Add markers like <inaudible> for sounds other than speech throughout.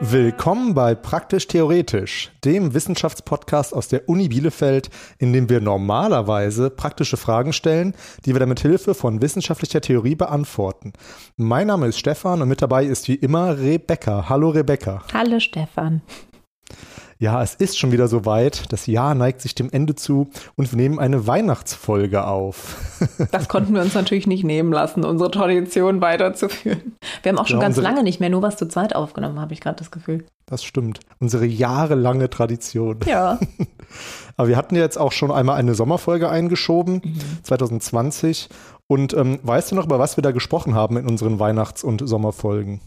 Willkommen bei Praktisch Theoretisch, dem Wissenschaftspodcast aus der Uni Bielefeld, in dem wir normalerweise praktische Fragen stellen, die wir dann mit Hilfe von wissenschaftlicher Theorie beantworten. Mein Name ist Stefan und mit dabei ist wie immer Rebecca. Hallo Rebecca. Hallo Stefan. Ja, es ist schon wieder soweit. Das Jahr neigt sich dem Ende zu und wir nehmen eine Weihnachtsfolge auf. <laughs> Das konnten wir uns natürlich nicht nehmen lassen, unsere Tradition weiterzuführen. Wir haben auch schon ja, ganz lange nicht mehr nur was zu zweit aufgenommen, habe ich gerade das Gefühl. Das stimmt. Unsere jahrelange Tradition. Ja. <laughs> Aber wir hatten jetzt auch schon einmal eine Sommerfolge eingeschoben, mhm. 2020. Und ähm, weißt du noch, über was wir da gesprochen haben in unseren Weihnachts- und Sommerfolgen?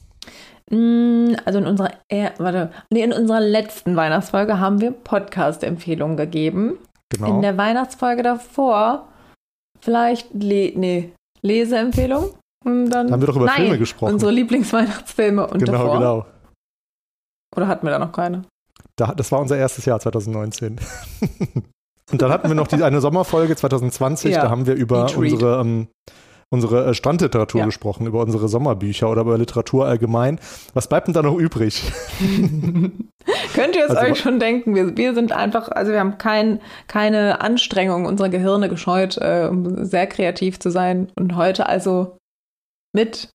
Mm, also in unserer, äh, warte, nee, in unserer letzten Weihnachtsfolge haben wir Podcast-Empfehlungen gegeben. Genau. In der Weihnachtsfolge davor vielleicht, le nee, Leseempfehlung. Und dann, da haben wir doch über nein, Filme gesprochen. unsere Lieblingsweihnachtsfilme und Genau, davor. genau. Oder hatten wir da noch keine? Da, das war unser erstes Jahr 2019. <laughs> und dann hatten wir noch die, eine Sommerfolge 2020, ja, da haben wir über unsere ähm, unsere äh, Strandliteratur ja. gesprochen, über unsere Sommerbücher oder über Literatur allgemein. Was bleibt denn da noch übrig? <laughs> Könnt ihr es also, euch schon denken? Wir, wir sind einfach, also wir haben kein, keine Anstrengung unserer Gehirne gescheut, äh, um sehr kreativ zu sein. Und heute also mit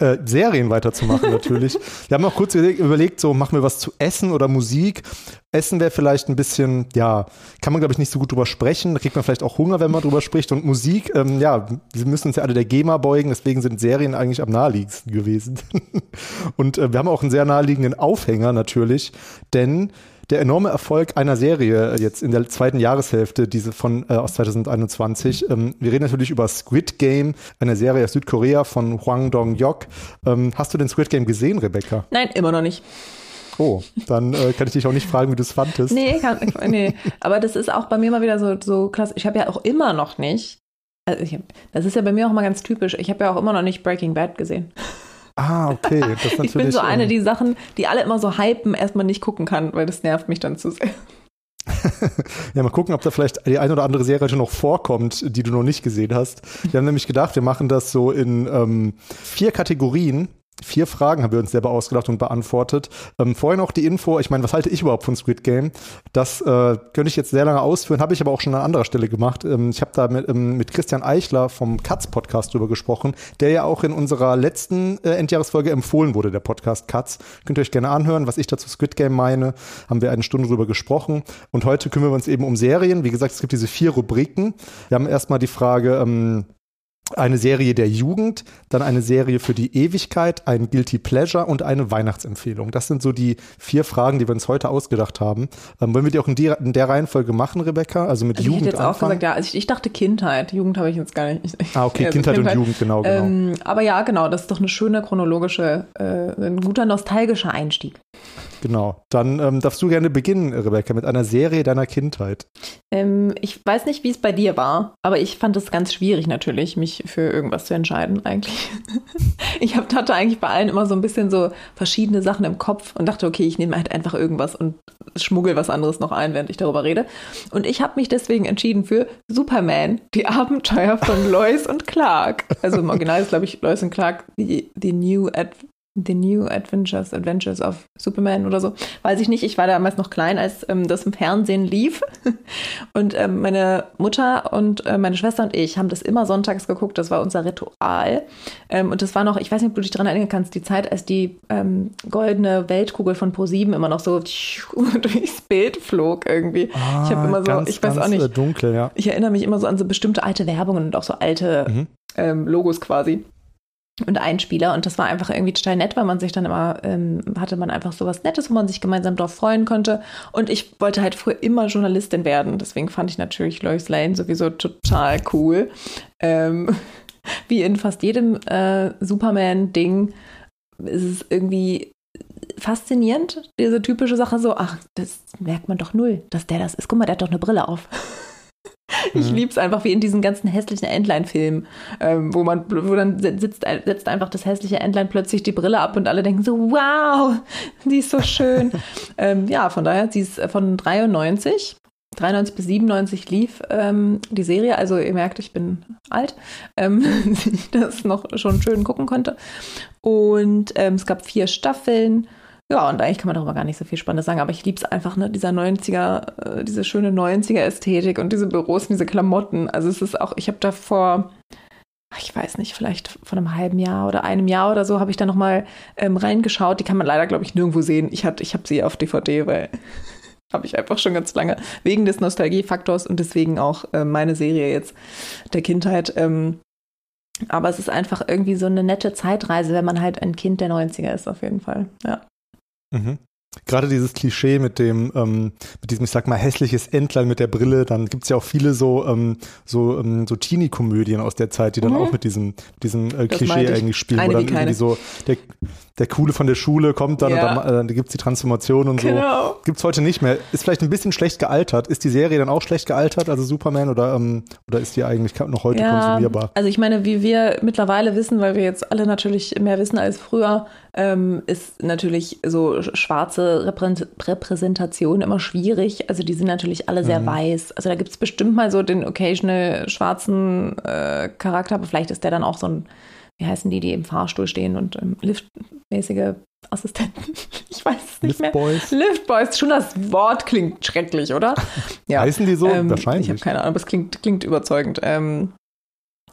äh, Serien weiterzumachen natürlich. wir haben auch kurz überlegt, so machen wir was zu Essen oder Musik. Essen wäre vielleicht ein bisschen, ja, kann man glaube ich nicht so gut drüber sprechen. Da kriegt man vielleicht auch Hunger, wenn man drüber spricht. Und Musik, ähm, ja, wir müssen uns ja alle der GEMA beugen, deswegen sind Serien eigentlich am naheliegendsten gewesen. <laughs> Und äh, wir haben auch einen sehr naheliegenden Aufhänger natürlich, denn der enorme Erfolg einer Serie jetzt in der zweiten Jahreshälfte, diese von äh, aus 2021. Ähm, wir reden natürlich über Squid Game, eine Serie aus Südkorea von Hwang Dong-yok. Ähm, hast du den Squid Game gesehen, Rebecca? Nein, immer noch nicht. Oh, dann äh, kann ich dich auch nicht fragen, wie du es fandest. Nee, kann, nee, aber das ist auch bei mir mal wieder so, so klasse. Ich habe ja auch immer noch nicht, also ich, das ist ja bei mir auch mal ganz typisch, ich habe ja auch immer noch nicht Breaking Bad gesehen. Ah, okay. <laughs> Ich bin so eine, die Sachen, die alle immer so hypen, erstmal nicht gucken kann, weil das nervt mich dann zu sehr. <laughs> ja, mal gucken, ob da vielleicht die eine oder andere Serie schon noch vorkommt, die du noch nicht gesehen hast. Wir haben nämlich gedacht, wir machen das so in ähm, vier Kategorien. Vier Fragen haben wir uns selber ausgedacht und beantwortet. Ähm, vorher noch die Info, ich meine, was halte ich überhaupt von Squid Game? Das äh, könnte ich jetzt sehr lange ausführen, habe ich aber auch schon an anderer Stelle gemacht. Ähm, ich habe da mit, ähm, mit Christian Eichler vom Katz-Podcast drüber gesprochen, der ja auch in unserer letzten äh, Endjahresfolge empfohlen wurde, der Podcast Katz. Könnt ihr euch gerne anhören, was ich dazu Squid Game meine. Haben wir eine Stunde drüber gesprochen. Und heute kümmern wir uns eben um Serien. Wie gesagt, es gibt diese vier Rubriken. Wir haben erstmal die Frage, ähm, eine Serie der Jugend, dann eine Serie für die Ewigkeit, ein Guilty Pleasure und eine Weihnachtsempfehlung. Das sind so die vier Fragen, die wir uns heute ausgedacht haben. Ähm, wollen wir die auch in, die, in, der Reihenfolge machen, Rebecca? Also mit also Jugend. Ich hätte jetzt anfangen? auch gesagt, ja, also ich, ich, dachte Kindheit. Jugend habe ich jetzt gar nicht. <laughs> Ah, okay, also Kindheit, Kindheit, und Jugend, genau, genau. Ähm, aber ja, genau, das ist doch eine schöne chronologische, äh, ein guter nostalgischer Einstieg. Genau. Dann ähm, darfst du gerne beginnen, Rebecca, mit einer Serie deiner Kindheit. Ähm, ich weiß nicht, wie es bei dir war, aber ich fand es ganz schwierig natürlich, mich für irgendwas zu entscheiden eigentlich. <laughs> ich hab, hatte eigentlich bei allen immer so ein bisschen so verschiedene Sachen im Kopf und dachte, okay, ich nehme halt einfach irgendwas und schmuggel was anderes noch ein, während ich darüber rede. Und ich habe mich deswegen entschieden für Superman, die Abenteuer von <laughs> Lois und Clark. Also im Original ist, glaube ich, Lois und Clark, die, die New Ad The New Adventures, Adventures of Superman oder so. Weiß ich nicht. Ich war damals noch klein, als ähm, das im Fernsehen lief. <laughs> Und ähm, meine Mutter und äh, meine Schwester und ich haben das immer sonntags geguckt. Das war unser Ritual. Ähm, und das war noch, ich weiß nicht, ob du dich daran erinnern kannst, die Zeit, als die ähm, goldene Weltkugel von Pro7 immer noch so <laughs> durchs Bild flog irgendwie. Ah, ich habe immer so, ganz, ich weiß auch nicht. Äh, dunkel, ja. Ich erinnere mich immer so an so bestimmte alte Werbungen und auch so alte mhm. Ähm, Logos quasi und Einspieler und das war einfach irgendwie total nett, weil man sich dann immer, ähm, hatte man einfach so was Nettes, wo man sich gemeinsam drauf freuen konnte und ich wollte halt früher immer Journalistin werden, deswegen fand ich natürlich Lois Lane sowieso total cool. Ähm, <laughs> wie in fast jedem äh, Superman-Ding ist es irgendwie faszinierend, diese typische Sache so, ach, das merkt man doch null, dass der das ist. Guck mal, der hat doch eine Brille auf. <laughs> Ich mhm. liebe es einfach wie in diesen ganzen hässlichen Entlein-Filmen, ähm, wo man, wo dann sitzt, setzt einfach das hässliche Entlein plötzlich die Brille ab und alle denken so, wow, die ist so schön. <laughs> ähm, ja, von daher, sie ist von 93 93 bis 97 lief ähm, die Serie. Also ihr merkt, ich bin alt, ähm, <laughs> ich das noch schon schön gucken konnte. Und ähm, es gab vier Staffeln. Ja, und eigentlich kann man darüber gar nicht so viel Spannendes sagen, aber ich liebe es einfach, ne, dieser 90er, äh, diese schöne 90er-Ästhetik und diese Büros und diese Klamotten. Also es ist auch, ich habe da vor, ich weiß nicht, vielleicht vor einem halben Jahr oder einem Jahr oder so, habe ich da nochmal ähm, reingeschaut. Die kann man leider, glaube ich, nirgendwo sehen. Ich, ich habe sie auf DVD, weil <laughs> habe ich einfach schon ganz lange, wegen des Nostalgiefaktors und deswegen auch äh, meine Serie jetzt der Kindheit. Ähm, aber es ist einfach irgendwie so eine nette Zeitreise, wenn man halt ein Kind der 90er ist, auf jeden Fall. Ja. Mhm. Gerade dieses Klischee mit dem, ähm, mit diesem, ich sag mal, hässliches Entlein mit der Brille, dann gibt's ja auch viele so, ähm, so, ähm, so Teenie-Komödien aus der Zeit, die dann mhm. auch mit diesem, diesem äh, Klischee eigentlich spielen, Eine wo dann irgendwie so der, der Coole von der Schule kommt dann Ja. und dann, äh, dann gibt's die Transformation und so. Genau. Gibt's heute nicht mehr. Ist vielleicht ein bisschen schlecht gealtert. Ist die Serie dann auch schlecht gealtert, also Superman, oder, ähm, oder ist die eigentlich noch heute konsumierbar? Also ich meine, wie wir mittlerweile wissen, weil wir jetzt alle natürlich mehr wissen als früher, ähm, ist natürlich so sch- schwarze Reprä- Repräsentation immer schwierig. Also die sind natürlich alle Mhm. sehr weiß. Also da gibt es bestimmt mal so den occasional schwarzen äh, Charakter, aber vielleicht ist der dann auch so ein, wie heißen die, die im Fahrstuhl stehen und ähm, liftmäßige Assistenten. <laughs> Ich weiß es nicht mehr. Liftboys? Liftboys, schon das Wort klingt schrecklich, oder? <laughs> Ja. Heißen die so? Ähm, Wahrscheinlich. Ich habe keine Ahnung, aber es klingt, klingt überzeugend. Ähm,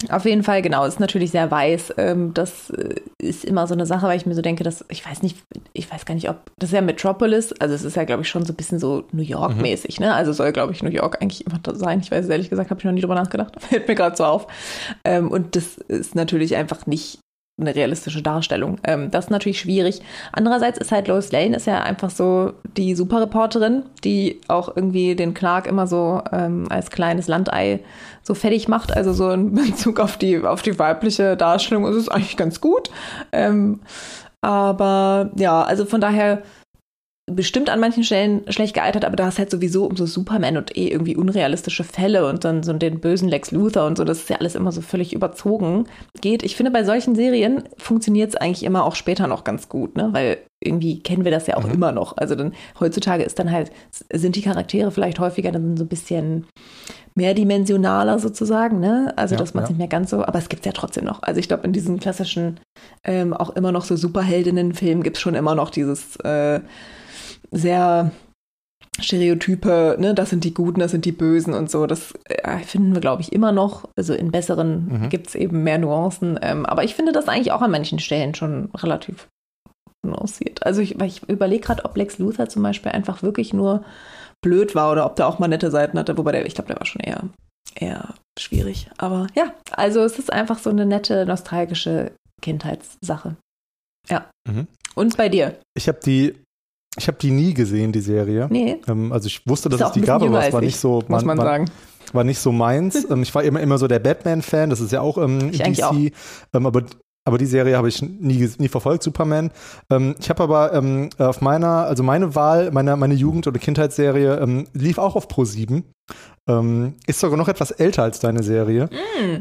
auf jeden Fall, genau, ist natürlich sehr weiß. Ähm, das äh, ist immer so eine Sache, weil ich mir so denke, dass, ich weiß nicht, ich weiß gar nicht, ob, das ist ja Metropolis, also es ist ja, glaube ich, schon so ein bisschen so New York-mäßig, ne? Also soll, glaube ich, New York eigentlich immer da sein. Ich weiß es ehrlich gesagt, habe ich noch nie drüber nachgedacht. <laughs> Fällt mir gerade so auf. Ähm, und das ist natürlich einfach nicht eine realistische Darstellung. Ähm, das ist natürlich schwierig. Andererseits ist halt Lois Lane ist ja einfach so die Superreporterin, die auch irgendwie den Clark immer so ähm, als kleines Landei so fertig macht. Also so in Bezug auf die, auf die weibliche Darstellung ist es eigentlich ganz gut. Ähm, aber ja, also von daher bestimmt an manchen Stellen schlecht gealtert, aber da ist halt sowieso um so Superman und eh irgendwie unrealistische Fälle und dann so den bösen Lex Luthor und so, das ist ja alles immer so völlig überzogen geht. Ich finde, bei solchen Serien funktioniert es eigentlich immer auch später noch ganz gut, ne? Weil irgendwie kennen wir das ja auch Mhm. immer noch. Also dann heutzutage ist dann halt, sind die Charaktere vielleicht häufiger dann so ein bisschen mehrdimensionaler sozusagen, ne? Also Ja, dass man es ja. nicht mehr ganz so, aber es gibt ja trotzdem noch. Also ich glaube, in diesen klassischen ähm, auch immer noch so Superheldinnen-Filmen gibt es schon immer noch dieses äh, sehr Stereotype, ne, das sind die Guten, das sind die Bösen und so. Das äh, finden wir, glaube ich, immer noch. Also in besseren Mhm. gibt es eben mehr Nuancen. Ähm, aber ich finde das eigentlich auch an manchen Stellen schon relativ nuanciert. Also ich, ich überlege gerade, ob Lex Luthor zum Beispiel einfach wirklich nur blöd war oder ob der auch mal nette Seiten hatte, wobei der, ich glaube, der war schon eher, eher schwierig. Aber ja, also es ist einfach so eine nette, nostalgische Kindheitssache. Ja. Mhm. Und bei dir? Ich habe die, ich habe die nie gesehen, die Serie. Nee. Ähm, also ich wusste, dass es die gab, aber es war nicht ich, so, Muss man sagen. war nicht so meins. ähm, ich war immer, immer so der Batman-Fan, das ist ja auch ähm, Ich DC, auch. Ähm, aber aber die Serie habe ich nie, nie verfolgt, Superman. Ähm, ich habe aber ähm, auf meiner, also meine Wahl, meine, meine Jugend- oder Kindheitsserie ähm, lief auch auf Pro7. Ähm, ist sogar noch etwas älter als deine Serie.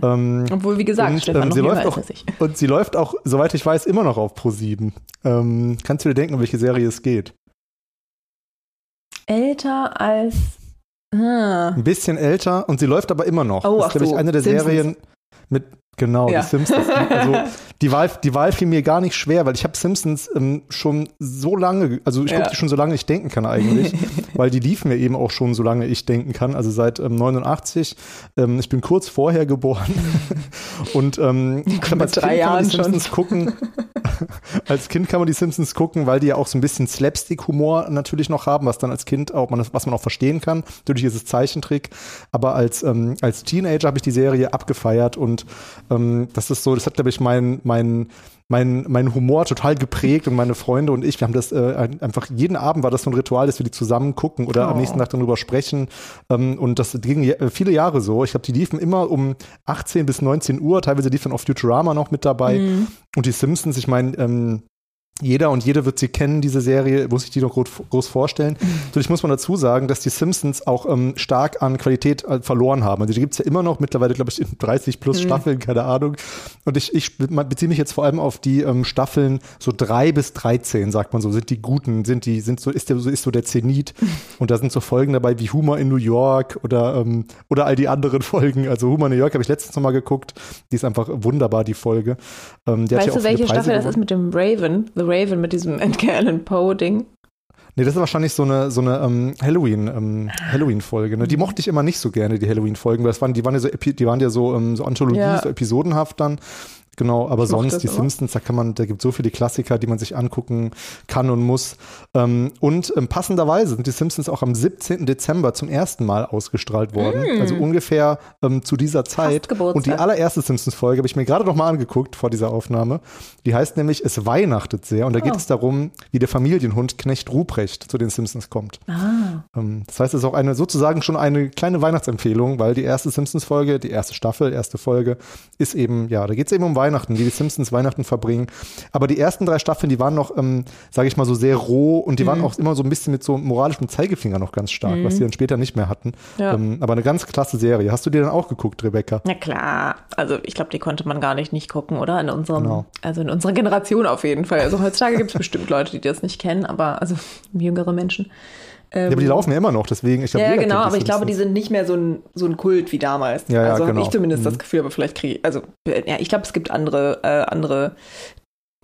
Ähm, Obwohl, wie gesagt, Und, Stefan sie läuft auch- und sie läuft auch, soweit ich weiß, immer noch auf Pro7. Ähm, kannst du dir denken, um welche Serie es geht? Älter als. Ah. Ein bisschen älter und sie läuft aber immer noch. Oh, das ist, glaube ich, so, eine der Simpsons. Serien mit, genau, Ja. die Simpsons. Die, <laughs> also die Wahl, die Wahl fiel mir gar nicht schwer, weil ich habe Simpsons ähm, schon so lange, also ich Ja. gucke die schon so lange ich denken kann eigentlich, <laughs> weil die liefen mir eben auch schon so lange ich denken kann, also seit ähm, 89. Ähm, ich bin kurz vorher geboren <laughs> und ähm, ich mit als drei kann Jahren Simpsons gucken. <laughs> als Kind kann man die Simpsons gucken, weil die ja auch so ein bisschen Slapstick-Humor natürlich noch haben, was dann als Kind auch, man, was man auch verstehen kann. Natürlich ist es Zeichentrick, aber als, ähm, als Teenager habe ich die Serie abgefeiert und ähm, das ist so, das hat, glaube ich, mein, mein, mein, mein Humor total geprägt und meine Freunde und ich, wir haben das äh, ein- einfach jeden Abend war das so ein Ritual, dass wir die zusammen gucken oder am Oh. nächsten Tag darüber sprechen. Ähm, und das ging äh, viele Jahre so. Ich glaube, die liefen immer um 18 bis 19 Uhr, teilweise liefen auf Futurama noch mit dabei. Mhm. Und die Simpsons, ich meine, ähm, jeder und jede wird sie kennen, diese Serie, muss ich die noch groß, vorstellen. Mhm. Natürlich muss man dazu sagen, dass die Simpsons auch ähm, stark an Qualität äh, verloren haben. Also die gibt es ja immer noch, mittlerweile glaube ich in 30 plus mhm. Staffeln, keine Ahnung. Und ich, ich beziehe mich jetzt vor allem auf die ähm, Staffeln so drei bis 13, sagt man so, sind die guten, sind die, sind so, ist der, so, ist so der Zenit. Mhm. Und da sind so Folgen dabei wie Humor in New York oder, ähm, oder all die anderen <laughs> Folgen. Also Humor in New York habe ich letztens noch mal geguckt. Die ist einfach wunderbar, die Folge. Ähm, die weißt ja du, welche Staffel gewonnen. das ist mit dem Raven? The Raven mit diesem <laughs> Edgar Allan Poe-Ding. Nee, das ist wahrscheinlich so eine, so eine ähm, Halloween, ähm, Halloween-Folge. Ne? Die mochte ich immer nicht so gerne, die Halloween-Folgen, weil das waren, die waren ja so, die waren ja so, ähm, so Anthologie, ja. so episodenhaft dann. Genau, aber ich sonst die Simpsons, da kann man, da gibt so viele Klassiker, die man sich angucken kann und muss. Ähm, und ähm, passenderweise sind die Simpsons auch am 17. Dezember zum ersten Mal ausgestrahlt worden. Mm. Also ungefähr ähm, zu dieser Zeit. Und die allererste Simpsons-Folge habe ich mir gerade noch mal angeguckt vor dieser Aufnahme. Die heißt nämlich Es weihnachtet sehr. Und da oh. geht es darum, wie der Familienhund Knecht Ruprecht zu den Simpsons kommt. Ah. Das heißt, es ist auch eine sozusagen schon eine kleine Weihnachtsempfehlung, weil die erste Simpsons-Folge, die erste Staffel, erste Folge, ist eben, ja, da geht es eben um Weihnachten. Weihnachten, wie die Simpsons Weihnachten verbringen. Aber die ersten drei Staffeln, die waren noch, ähm, sage ich mal, so sehr roh und die mhm. waren auch immer so ein bisschen mit so moralischem Zeigefinger noch ganz stark, mhm. was sie dann später nicht mehr hatten. Ja. Ähm, aber eine ganz klasse Serie. Hast du dir dann auch geguckt, Rebecca? Na klar. Also ich glaube, die konnte man gar nicht nicht gucken, oder? In unserem, genau. also in unserer Generation auf jeden Fall. Also heutzutage gibt es bestimmt Leute, die das nicht kennen, aber also <laughs> jüngere Menschen. Ähm, ja, aber die laufen ja immer noch, deswegen. Ich glaub, ja, genau, aber ich glaube, die sind nicht mehr so ein, so ein Kult wie damals. Ja, ja, also genau. habe ich zumindest mhm. das Gefühl, aber vielleicht kriege ich, also ja, ich glaube, es gibt andere, äh, andere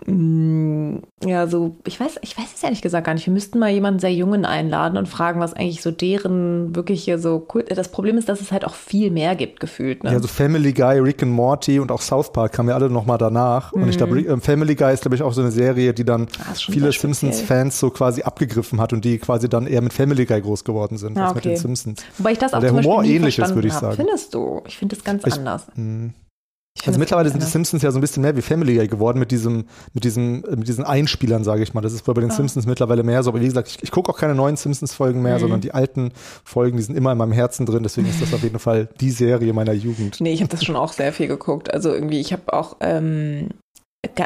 ja, so, ich weiß, ich weiß es ehrlich gesagt gar nicht. Wir müssten mal jemanden sehr Jungen einladen und fragen, was eigentlich so deren wirkliche so cool. Das Problem ist, dass es halt auch viel mehr gibt, gefühlt. Ne? Ja, so Family Guy, Rick and Morty und auch South Park kamen ja alle nochmal danach. Mhm. Und ich glaube, mhm. ähm, Family Guy ist, glaube ich, auch so eine Serie, die dann ah, viele Simpsons-Fans so quasi abgegriffen hat und die quasi dann eher mit Family Guy groß geworden sind ah, als okay. mit den Simpsons. Wobei ich das auch der Humor ähnlich ist, würde ich sagen. Findest du? Ich finde es ganz ich, anders. Mh. Also mittlerweile sind die Simpsons ja so ein bisschen mehr wie Family Guy geworden mit diesem, mit diesem, mit diesen Einspielern, sage ich mal. Das ist bei den ah. Simpsons mittlerweile mehr so. Aber wie gesagt, ich, ich gucke auch keine neuen Simpsons-Folgen mehr, mhm. sondern die alten Folgen, die sind immer in meinem Herzen drin. Deswegen ist das auf jeden Fall die Serie meiner Jugend. Nee, ich habe das schon auch sehr viel geguckt. Also irgendwie, ich habe auch ähm,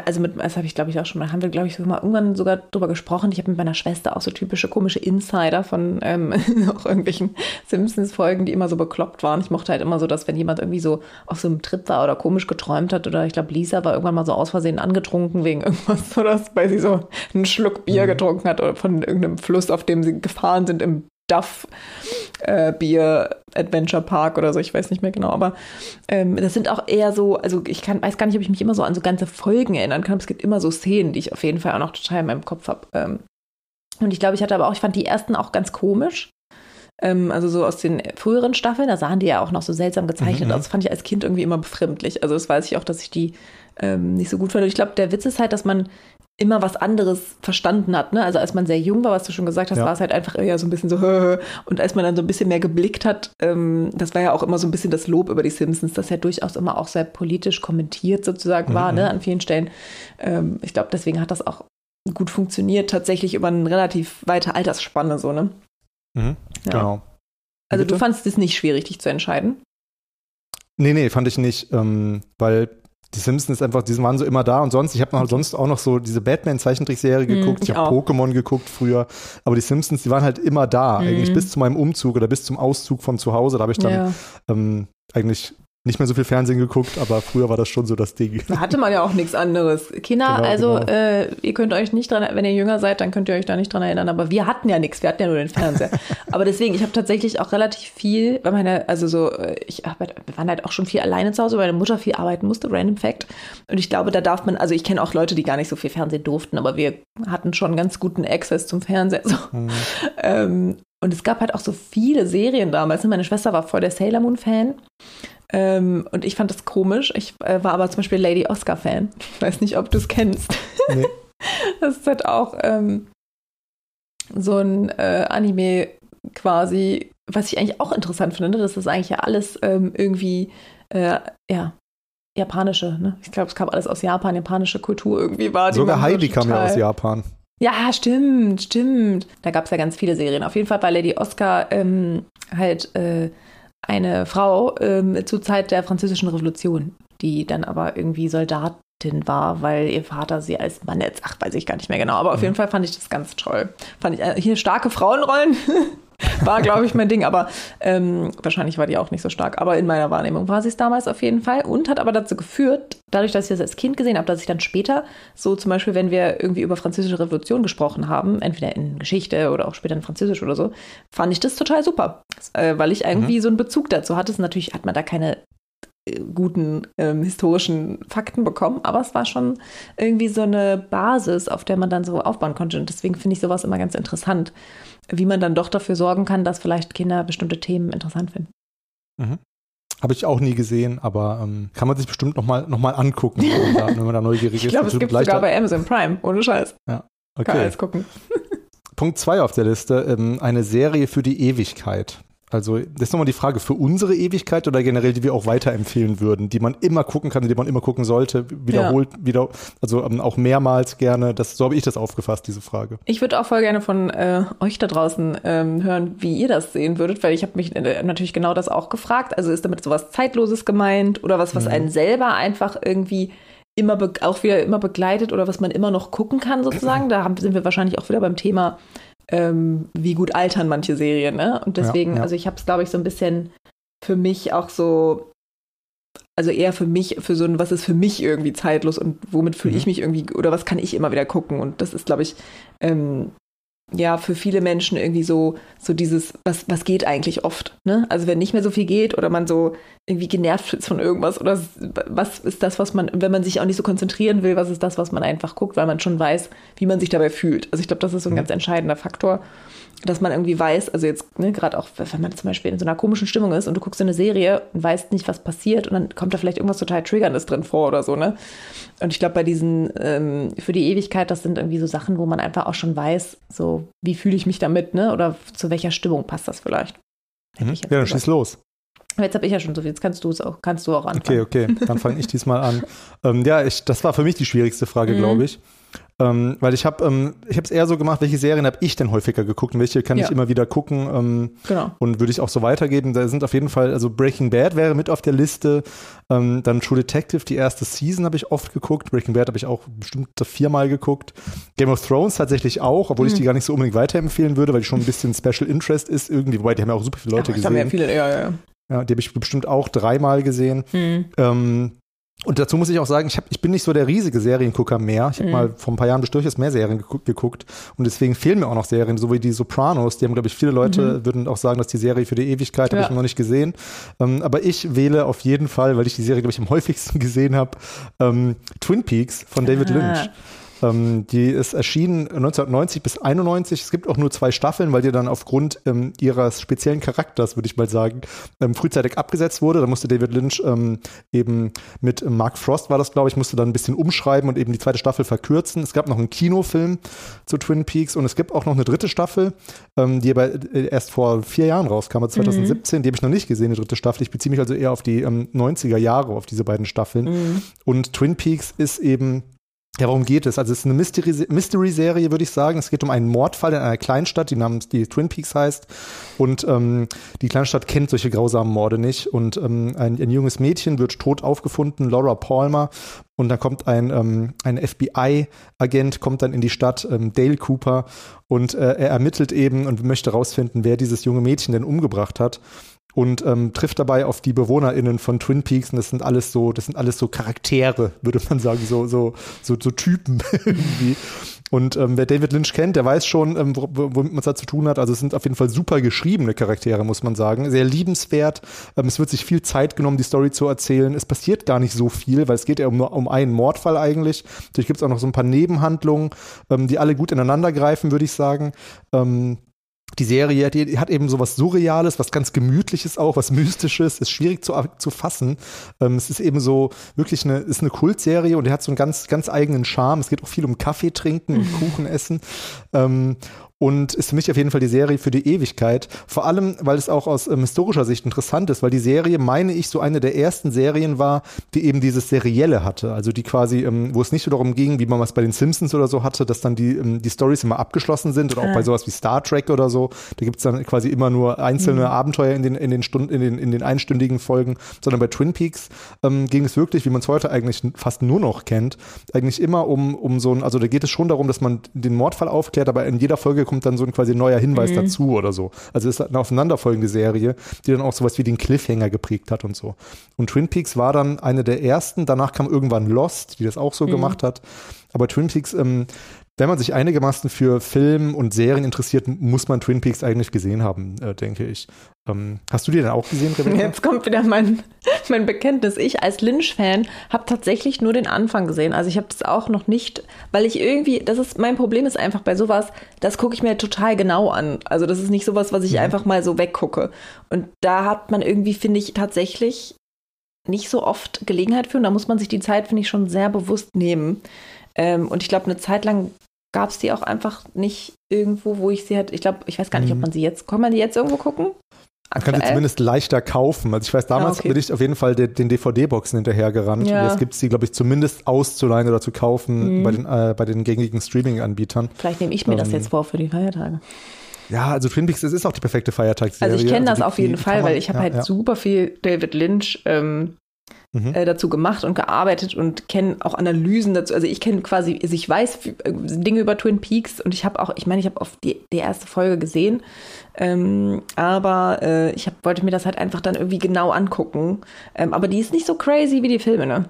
also mit, das habe ich glaube ich auch schon mal, haben wir glaube ich mal irgendwann sogar drüber gesprochen. Ich habe mit meiner Schwester auch so typische komische Insider von ähm, <laughs> auch irgendwelchen Simpsons-Folgen, die immer so bekloppt waren. Ich mochte halt immer so, dass wenn jemand irgendwie so auf so einem Trip war oder komisch geträumt hat oder ich glaube Lisa war irgendwann mal so aus Versehen angetrunken wegen irgendwas <laughs> oder weil sie so einen Schluck Bier mhm. getrunken hat oder von irgendeinem Fluss, auf dem sie gefahren sind im Duff äh, Bier Adventure Park oder so, ich weiß nicht mehr genau, aber ähm, das sind auch eher so, also ich kann, weiß gar nicht, ob ich mich immer so an so ganze Folgen erinnern kann, aber es gibt immer so Szenen, die ich auf jeden Fall auch noch total in meinem Kopf habe. Ähm, und ich glaube, ich hatte aber auch, ich fand die ersten auch ganz komisch. Ähm, also so aus den früheren Staffeln, da sahen die ja auch noch so seltsam gezeichnet mhm. aus. Das fand ich als Kind irgendwie immer befremdlich. Also das weiß ich auch, dass ich die ähm, nicht so gut fand. Und ich glaube, der Witz ist halt, dass man immer was anderes verstanden hat. Ne? Also als man sehr jung war, was du schon gesagt hast, ja. war es halt einfach eher so ein bisschen so, <laughs> und als man dann so ein bisschen mehr geblickt hat, ähm, das war ja auch immer so ein bisschen das Lob über die Simpsons, das ja durchaus immer auch sehr politisch kommentiert sozusagen war, ne, mhm. ne, an vielen Stellen. Ähm, ich glaube, deswegen hat das auch gut funktioniert, tatsächlich über eine relativ weite Altersspanne, so, ne? Mhm. Ja. Genau. Also Bitte? du fandest es nicht schwierig, dich zu entscheiden? Nee, nee, fand ich nicht, ähm, weil die Simpsons einfach, die waren so immer da. Und sonst, ich habe noch sonst auch noch so diese Batman-Zeichentrickserie mhm, geguckt, mm, ich, ich habe Pokémon geguckt früher, aber die Simpsons, die waren halt immer da, mm. eigentlich bis zu meinem Umzug oder bis zum Auszug von zu Hause, da habe ich dann ja. ähm, eigentlich nicht mehr so viel Fernsehen geguckt, aber früher war das schon so das Ding. Da hatte man ja auch nichts anderes. Kinder, genau, also genau. Äh, ihr könnt euch nicht dran, wenn ihr jünger seid, dann könnt ihr euch da nicht dran erinnern, aber wir hatten ja nichts, wir hatten ja nur den Fernseher. <laughs> aber deswegen, ich habe tatsächlich auch relativ viel, weil meine, also so, äh, ich wir waren halt auch schon viel alleine zu Hause, weil meine Mutter viel arbeiten musste, random fact. Und ich glaube, da darf man, also ich kenne auch Leute, die gar nicht so viel Fernsehen durften, aber wir hatten schon ganz guten Access zum Fernseher. So. Mhm. Ähm, und es gab halt auch so viele Serien damals. Meine Schwester war voll der Sailor Moon Fan. Ähm, und ich fand das komisch. Ich äh, war aber zum Beispiel Lady Oscar-Fan. Ich weiß nicht, ob du es kennst. Nee. <laughs> Das ist halt auch ähm, so ein äh, Anime quasi, was ich eigentlich auch interessant finde, dass das eigentlich ja alles ähm, irgendwie, äh, ja, japanische, ne? Ich glaube, es kam alles aus Japan, japanische Kultur irgendwie war. Sogar Heidi kam ja aus Japan. Ja, stimmt, stimmt. Da gab es ja ganz viele Serien. Auf jeden Fall war Lady Oscar ähm, halt äh, eine Frau ähm, zur Zeit der Französischen Revolution, die dann aber irgendwie Soldatin war, weil ihr Vater sie als Mann jetzt, ach, weiß ich gar nicht mehr genau, aber auf mhm. jeden Fall fand ich das ganz toll. Fand ich äh, hier starke Frauenrollen. <laughs> war, glaube ich, mein Ding, aber ähm, wahrscheinlich war die auch nicht so stark. Aber in meiner Wahrnehmung war sie es damals auf jeden Fall und hat aber dazu geführt, dadurch, dass ich das als Kind gesehen habe, dass ich dann später, so zum Beispiel, wenn wir irgendwie über französische Revolution gesprochen haben, entweder in Geschichte oder auch später in Französisch oder so, fand ich das total super, äh, weil ich irgendwie mhm. so einen Bezug dazu hatte. Natürlich hat man da keine guten ähm, historischen Fakten bekommen, aber es war schon irgendwie so eine Basis, auf der man dann so aufbauen konnte. Und deswegen finde ich sowas immer ganz interessant, wie man dann doch dafür sorgen kann, dass vielleicht Kinder bestimmte Themen interessant finden. Mhm. Habe ich auch nie gesehen, aber ähm, kann man sich bestimmt nochmal noch mal angucken, wenn man da, <laughs> wenn man da neugierig ich glaube, es gibt sogar bei Amazon Prime, ohne Scheiß. Ja, okay. Kann alles gucken. Punkt zwei auf der Liste, ähm, eine Serie für die Ewigkeit. Also, das ist nochmal die Frage für unsere Ewigkeit oder generell, die wir auch weiterempfehlen würden, die man immer gucken kann, die man immer gucken sollte, wiederholt, ja. wieder, also ähm, auch mehrmals gerne. Das, so habe ich das aufgefasst, diese Frage. Ich würde auch voll gerne von äh, euch da draußen ähm, hören, wie ihr das sehen würdet, weil ich habe mich äh, natürlich genau das auch gefragt. Also ist damit sowas Zeitloses gemeint oder was, was mhm. einen selber einfach irgendwie immer auch wieder immer begleitet oder was man immer noch gucken kann sozusagen. Da haben, sind wir wahrscheinlich auch wieder beim Thema ähm, wie gut altern manche Serien. Ne? Und deswegen, ja, ja. also ich habe es, glaube ich, so ein bisschen für mich auch so, also eher für mich, für so ein, was ist für mich irgendwie zeitlos und womit fühle mhm. ich mich irgendwie, oder was kann ich immer wieder gucken. Und das ist, glaube ich, ähm, ja für viele Menschen irgendwie so so dieses was was geht eigentlich oft ne? Also wenn nicht mehr so viel geht oder man so irgendwie genervt ist von irgendwas oder was ist das was man wenn man sich auch nicht so konzentrieren will was ist das was man einfach guckt weil man schon weiß wie man sich dabei fühlt. Also ich glaube das ist so ein mhm. ganz entscheidender Faktor dass man irgendwie weiß, also jetzt ne, gerade auch, wenn man zum Beispiel in so einer komischen Stimmung ist und du guckst in eine Serie und weißt nicht, was passiert und dann kommt da vielleicht irgendwas total Triggerndes drin vor oder so, ne? Und ich glaube, bei diesen ähm, für die Ewigkeit, das sind irgendwie so Sachen, wo man einfach auch schon weiß, so wie fühle ich mich damit, ne? Oder zu welcher Stimmung passt das vielleicht? Mhm. Ja, dann schieß los. Jetzt habe ich ja schon so viel, jetzt kannst du es auch, kannst du auch anfangen. Okay, okay, dann fange ich diesmal an. <laughs> ähm, ja, ich, das war für mich die schwierigste Frage, mhm. glaube ich. Ähm, weil ich habe ähm, ich habe es eher so gemacht, welche Serien habe ich denn häufiger geguckt und welche kann ja. ich immer wieder gucken ähm, genau. und würde ich auch so weitergeben. Da sind auf jeden Fall, also Breaking Bad wäre mit auf der Liste, ähm, dann True Detective, die erste Season habe ich oft geguckt, Breaking Bad habe ich auch bestimmt viermal geguckt, Game of Thrones tatsächlich auch, obwohl mhm. ich die gar nicht so unbedingt weiterempfehlen würde, weil die schon ein bisschen Special Interest ist irgendwie, wobei die haben ja auch super viele Leute ja, gesehen. Haben ja viele, ja, ja. Ja, die habe ich bestimmt auch dreimal gesehen. Mhm. Ähm, und dazu muss ich auch sagen, ich, hab, ich bin nicht so der riesige Seriengucker mehr. Ich habe mhm. mal vor ein paar Jahren durchaus mehr Serien geguckt und deswegen fehlen mir auch noch Serien, so wie die Sopranos. Die haben, glaube ich, viele Leute mhm. würden auch sagen, dass die Serie für die Ewigkeit ja. habe ich noch nicht gesehen. Ähm, aber ich wähle auf jeden Fall, weil ich die Serie, glaube ich, am häufigsten <laughs> gesehen habe, ähm, Twin Peaks von David ah. Lynch. Ähm, die ist erschienen 1990 bis 91. Es gibt auch nur zwei Staffeln, weil die dann aufgrund ähm, ihres speziellen Charakters, würde ich mal sagen, ähm, frühzeitig abgesetzt wurde. Da musste David Lynch ähm, eben mit Mark Frost war das, glaube ich, musste dann ein bisschen umschreiben und eben die zweite Staffel verkürzen. Es gab noch einen Kinofilm zu Twin Peaks und es gibt auch noch eine dritte Staffel, ähm, die aber äh, erst vor vier Jahren rauskam, 2017. Mhm. Die habe ich noch nicht gesehen, die dritte Staffel. Ich beziehe mich also eher auf die 90er ähm, Jahre, auf diese beiden Staffeln. Mhm. Und Twin Peaks ist eben ja, worum geht es? Also es ist eine Mystery-Serie, Mystery würde ich sagen. Es geht um einen Mordfall in einer Kleinstadt, die namens die Twin Peaks heißt. Und ähm, die Kleinstadt kennt solche grausamen Morde nicht. Und ähm, ein, ein junges Mädchen wird tot aufgefunden, Laura Palmer. Und dann kommt ein, ähm, ein FBI-Agent, kommt dann in die Stadt, ähm, Dale Cooper, und äh, er ermittelt eben und möchte herausfinden, wer dieses junge Mädchen denn umgebracht hat und ähm, trifft dabei auf die BewohnerInnen von Twin Peaks und das sind alles so, das sind alles so Charaktere, würde man sagen, so, so, so, so Typen <laughs> irgendwie. Und ähm, wer David Lynch kennt, der weiß schon, ähm, womit man es da zu tun hat. Also es sind auf jeden Fall super geschriebene Charaktere, muss man sagen. Sehr liebenswert. Ähm, es wird sich viel Zeit genommen, die Story zu erzählen. Es passiert gar nicht so viel, weil es geht ja um, um einen Mordfall eigentlich. Natürlich gibt es auch noch so ein paar Nebenhandlungen, ähm, die alle gut ineinander greifen, würde ich sagen. Ähm, die Serie, die hat eben so was Surreales, was ganz Gemütliches auch, was Mystisches, ist schwierig zu, zu fassen. Ähm, es ist eben so wirklich eine, ist eine Kultserie und die hat so einen ganz, ganz eigenen Charme. Es geht auch viel um Kaffee trinken und <laughs> Kuchen essen. Ähm, und ist für mich auf jeden Fall die Serie für die Ewigkeit. Vor allem, weil es auch aus ähm, historischer Sicht interessant ist, weil die Serie, meine ich, so eine der ersten Serien war, die eben dieses Serielle hatte. Also die quasi, ähm, wo es nicht so darum ging, wie man was bei den Simpsons oder so hatte, dass dann die, ähm, die Stories immer abgeschlossen sind oder auch ah. bei sowas wie Star Trek oder so. Da gibt es dann quasi immer nur einzelne mhm. Abenteuer in den, in den Stunden, in den, in den einstündigen Folgen, sondern bei Twin Peaks ähm, ging es wirklich, wie man es heute eigentlich fast nur noch kennt, eigentlich immer um, um so ein, also da geht es schon darum, dass man den Mordfall aufklärt, aber in jeder Folge kommt dann so ein quasi neuer Hinweis mhm. dazu oder so. Also es ist eine aufeinanderfolgende Serie, die dann auch sowas wie den Cliffhanger geprägt hat und so. Und Twin Peaks war dann eine der ersten, danach kam irgendwann Lost, die das auch so mhm. gemacht hat. Aber Twin Peaks ähm, wenn man sich einigermaßen für Film und Serien interessiert, muss man Twin Peaks eigentlich gesehen haben, äh, denke ich. Ähm, hast du die denn auch gesehen, Rebecca? Jetzt kommt wieder mein, <laughs> mein Bekenntnis. Ich als Lynch-Fan habe tatsächlich nur den Anfang gesehen. Also ich habe das auch noch nicht, weil ich irgendwie, das ist, mein Problem ist einfach bei sowas, das gucke ich mir total genau an. Also das ist nicht sowas, was ich mhm. einfach mal so weggucke. Und da hat man irgendwie, finde ich, tatsächlich nicht so oft Gelegenheit für und da muss man sich die Zeit, finde ich, schon sehr bewusst nehmen. Ähm, und ich glaube, eine Zeit lang gab es die auch einfach nicht irgendwo, wo ich sie hätte. Ich glaube, ich weiß gar nicht, ob mhm. man sie jetzt, kann man die jetzt irgendwo gucken? Man kann sie zumindest leichter kaufen. Also ich weiß, damals ja, okay. bin ich auf jeden Fall den, den DVD-Boxen hinterhergerannt. Ja. Jetzt gibt es die, glaube ich, zumindest auszuleihen oder zu kaufen mhm. bei, den, äh, bei den gängigen Streaming-Anbietern. Vielleicht nehme ich mir ähm, das jetzt vor für die Feiertage. Ja, also Twin Peaks, das ist auch die perfekte Feiertagsserie. Also ich kenne das also die, auf jeden Fall, weil ich habe ja, halt super viel David Lynch ähm, mhm. äh, dazu gemacht und gearbeitet und kenne auch Analysen dazu. Also ich kenne quasi, also ich weiß äh, Dinge über Twin Peaks und ich habe auch, ich meine, ich habe oft die, die erste Folge gesehen, ähm, aber äh, ich hab, wollte mir das halt einfach dann irgendwie genau angucken. Ähm, aber die ist nicht so crazy wie die Filme, ne?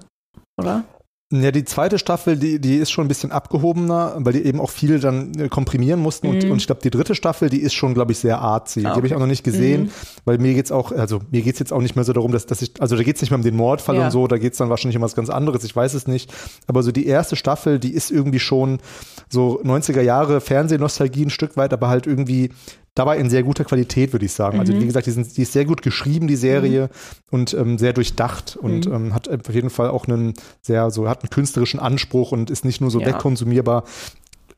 Oder? Ja, die zweite Staffel, die, die ist schon ein bisschen abgehobener, weil die eben auch viel dann äh, komprimieren mussten. Mhm. Und, und ich glaube, die dritte Staffel, die ist schon, glaube ich, sehr artsy. Okay. Die habe ich auch noch nicht gesehen, mhm. weil mir geht's auch, also mir geht's jetzt auch nicht mehr so darum, dass, dass ich, also da geht's nicht mehr um den Mordfall ja. und so, da geht's dann wahrscheinlich um was ganz anderes, ich weiß es nicht. Aber so die erste Staffel, die ist irgendwie schon so 90er Jahre Fernsehnostalgie ein Stück weit, aber halt irgendwie dabei in sehr guter Qualität, würde ich sagen. Also, mhm. Wie gesagt, die, sind, die, ist sehr gut geschrieben, die Serie, mhm. und ähm, sehr durchdacht und mhm. ähm, hat auf jeden Fall auch einen sehr, so hat einen künstlerischen Anspruch und ist nicht nur so ja. wegkonsumierbar.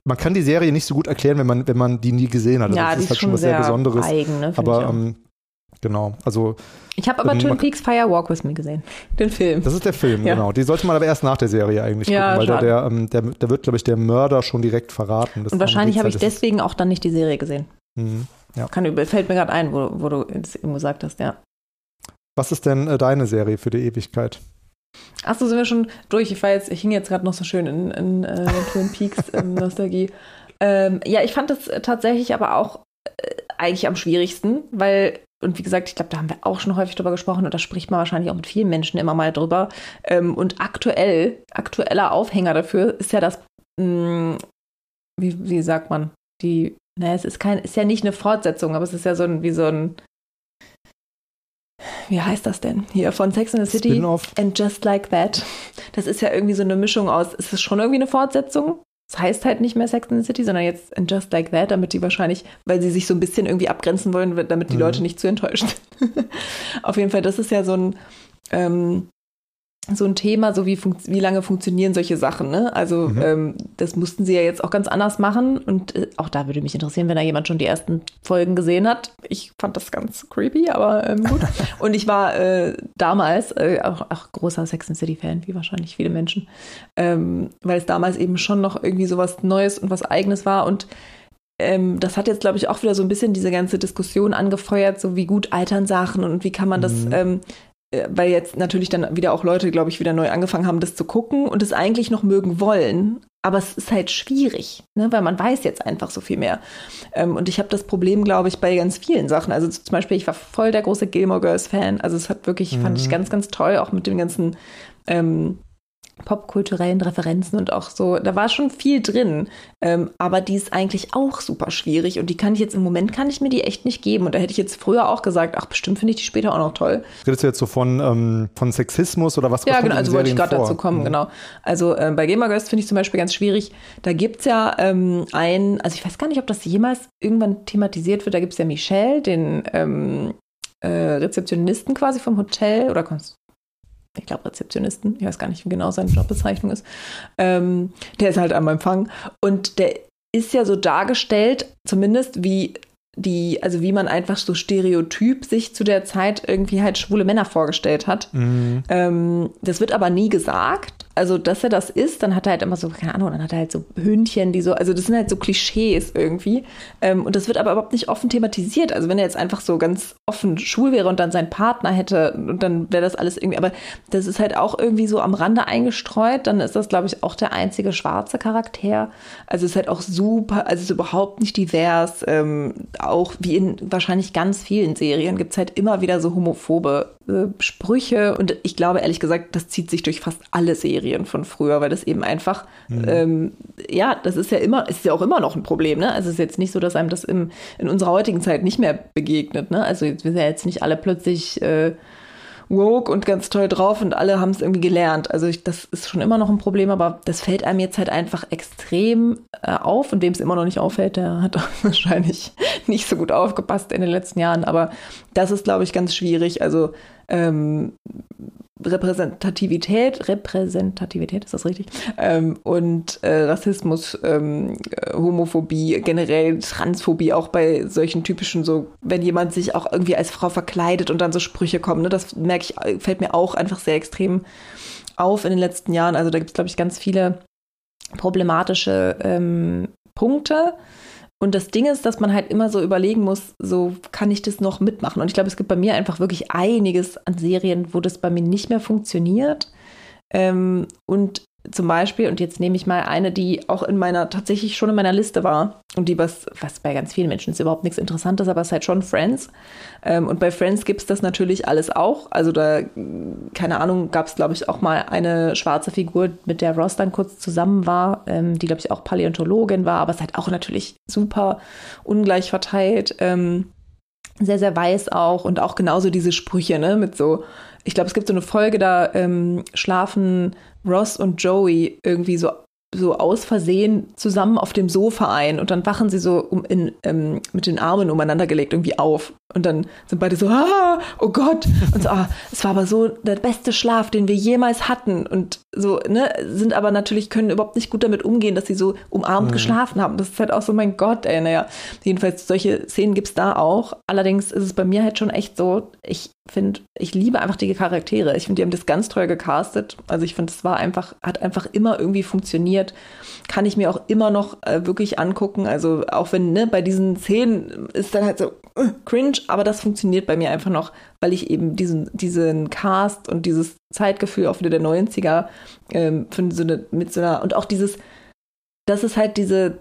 Man kann die Serie nicht so gut erklären, wenn man, wenn man die nie gesehen hat. Also ja, das ist halt schon was sehr, Besonderes. Eigen, ne, aber ähm, genau, also ich habe aber ähm, Twin Peaks Fire Walk with Me gesehen. Den Film. Das ist der Film, ja. genau. Die sollte man aber erst nach der Serie eigentlich ja, gucken, weil der, der, ähm, der, der, wird, glaube ich, der Mörder schon direkt verraten. Das Und wahrscheinlich habe ich deswegen auch dann nicht die Serie gesehen. Mhm. Ja. Kann, fällt mir gerade ein, wo, wo du es eben gesagt hast, ja. Was ist denn äh, deine Serie für die Ewigkeit? Achso, sind wir schon durch. Ich, war jetzt, ich hing jetzt gerade noch so schön in, in äh, Twin Peaks in <laughs> Nostalgie. Ähm, ja, ich fand das tatsächlich aber auch äh, eigentlich am schwierigsten, weil, und wie gesagt, ich glaube, da haben wir auch schon häufig drüber gesprochen und da spricht man wahrscheinlich auch mit vielen Menschen immer mal drüber. Ähm, und aktuell, aktueller Aufhänger dafür ist ja das, mh, mm, wie, wie sagt man, die naja, es ist kein, ist ja nicht eine Fortsetzung, aber es ist ja so ein, wie so ein, wie heißt das denn? Hier von Sex in the City and Just Like That. Das ist ja irgendwie so eine Mischung aus, ist es schon irgendwie eine Fortsetzung? Es das heißt halt nicht mehr Sex in the City, sondern jetzt and Just Like That, damit die wahrscheinlich, weil sie sich so ein bisschen irgendwie abgrenzen wollen, damit die mhm. Leute nicht zu enttäuscht sind. <laughs> Auf jeden Fall, das ist ja so ein, ähm, so ein Thema, so wie, wie lange funktionieren solche Sachen. Ne? Also mhm. ähm, das mussten sie ja jetzt auch ganz anders machen. Und äh, auch da würde mich interessieren, wenn da jemand schon die ersten Folgen gesehen hat. Ich fand das ganz creepy, aber ähm, gut. <laughs> und ich war äh, damals äh, auch, auch, großer Sex and City-Fan, wie wahrscheinlich viele Menschen, ähm, weil es damals eben schon noch irgendwie so was Neues und was Eigenes war. Und ähm, das hat jetzt, glaube ich, auch wieder so ein bisschen diese ganze Diskussion angefeuert, so wie gut altern Sachen und wie kann man das mhm. ähm, äh, weil jetzt natürlich dann wieder auch Leute, glaube ich, wieder neu angefangen haben, das zu gucken und es eigentlich noch mögen wollen. Aber es ist halt schwierig, ne? weil man weiß jetzt einfach so viel mehr. Ähm, und ich habe das Problem, glaube ich, bei ganz vielen Sachen. Also zum Beispiel, ich war voll der große Gilmore Girls Fan. Also es hat wirklich, mhm. fand ich mhm. ganz, ganz toll, auch mit dem ganzen ähm, popkulturellen Referenzen und auch so, da war schon viel drin. Ähm, aber die ist eigentlich auch super schwierig und die kann ich jetzt im Moment kann ich mir die echt nicht geben. Und da hätte ich jetzt früher auch gesagt, ach, bestimmt finde ich die später auch noch toll. Redest du jetzt so von, ähm, von Sexismus oder was? Ja, genau, also wollte ich gerade dazu kommen, mhm. genau. Also äh, bei Gamer Girls finde ich zum Beispiel ganz schwierig. Da gibt es ja ähm, ein, also ich weiß gar nicht, ob das jemals irgendwann thematisiert wird. Da gibt es ja Michelle, den ähm, äh, Rezeptionisten quasi vom Hotel oder ich glaube, Rezeptionisten, ich weiß gar nicht, wie genau seine Jobbezeichnung ist. Ähm, der ist halt am Empfang und der ist ja so dargestellt, zumindest wie die, also wie man einfach so stereotyp sich zu der Zeit irgendwie halt schwule Männer vorgestellt hat. Mhm. Ähm, das wird aber nie gesagt also dass er das ist, dann hat er halt immer so, keine Ahnung, dann hat er halt so Hündchen, die so, also das sind halt so Klischees irgendwie. Ähm, und das wird aber überhaupt nicht offen thematisiert. Also wenn er jetzt einfach so ganz offen schwul wäre und dann seinen Partner hätte und dann wäre das alles irgendwie, aber das ist halt auch irgendwie so am Rande eingestreut, dann ist das, glaube ich, auch der einzige schwarze Charakter. Also es ist halt auch super, also es ist überhaupt nicht divers. Ähm, auch wie in wahrscheinlich ganz vielen Serien gibt es halt immer wieder so homophobe äh, Sprüche und ich glaube ehrlich gesagt, das zieht sich durch fast alle Serien von früher, weil das eben einfach, mhm. ähm, ja, das ist ja immer, ist ja auch immer noch ein Problem, ne? Also es ist jetzt nicht so, dass einem das im, in unserer heutigen Zeit nicht mehr begegnet, ne? Also wir sind ja jetzt nicht alle plötzlich äh, woke und ganz toll drauf und alle haben es irgendwie gelernt. Also ich, das ist schon immer noch ein Problem, aber das fällt einem jetzt halt einfach extrem äh, auf und wem es immer noch nicht auffällt, der hat <laughs> wahrscheinlich nicht so gut aufgepasst in den letzten Jahren. Aber das ist, glaube ich, ganz schwierig. Also ähm, Repräsentativität, Repräsentativität, ist das richtig? Ähm, und äh, Rassismus, ähm, Homophobie, generell Transphobie, auch bei solchen typischen so, wenn jemand sich auch irgendwie als Frau verkleidet und dann so Sprüche kommen, ne, das merke ich, fällt mir auch einfach sehr extrem auf in den letzten Jahren. Also da gibt es, glaube ich, ganz viele problematische ähm, Punkte. Und das Ding ist, dass man halt immer so überlegen muss, so kann ich das noch mitmachen. Und ich glaube, es gibt bei mir einfach wirklich einiges an Serien, wo das bei mir nicht mehr funktioniert. Ähm, und zum Beispiel, und jetzt nehme ich mal eine, die auch in meiner, tatsächlich schon in meiner Liste war und die was, was bei ganz vielen Menschen ist überhaupt nichts Interessantes, aber es ist halt schon Friends. Ähm, und bei Friends gibt es das natürlich alles auch. Also da, keine Ahnung, gab es, glaube ich, auch mal eine schwarze Figur, mit der Ross dann kurz zusammen war, ähm, die, glaube ich, auch Paläontologin war, aber es ist halt auch natürlich super ungleich verteilt. Ähm, sehr, sehr weiß auch und auch genauso diese Sprüche, ne, mit so, ich glaube, es gibt so eine Folge, da ähm, schlafen Ross und Joey irgendwie so so aus Versehen zusammen auf dem Sofa ein und dann wachen sie so um in, ähm, mit den Armen umeinander gelegt irgendwie auf. Und dann sind beide so, ah, oh Gott. Und so, ah, es war aber so der beste Schlaf, den wir jemals hatten. Und so, ne, sind aber natürlich, können überhaupt nicht gut damit umgehen, dass sie so umarmt mhm. geschlafen haben. Das ist halt auch so, mein Gott, ey, naja. Jedenfalls, solche Szenen gibt's da auch. Allerdings ist es bei mir halt schon echt so, ich finde, ich liebe einfach die Charaktere. Ich finde, die haben das ganz toll gecastet. Also ich finde, es war einfach, hat einfach immer irgendwie funktioniert. Kann ich mir auch immer noch äh, wirklich angucken. Also auch wenn, ne, bei diesen Szenen ist dann halt so, cringe, aber das funktioniert bei mir einfach noch, weil ich eben diesen, diesen Cast und dieses Zeitgefühl auch wieder der 90er ähm, von so eine, mit so einer, und auch dieses, das ist halt diese,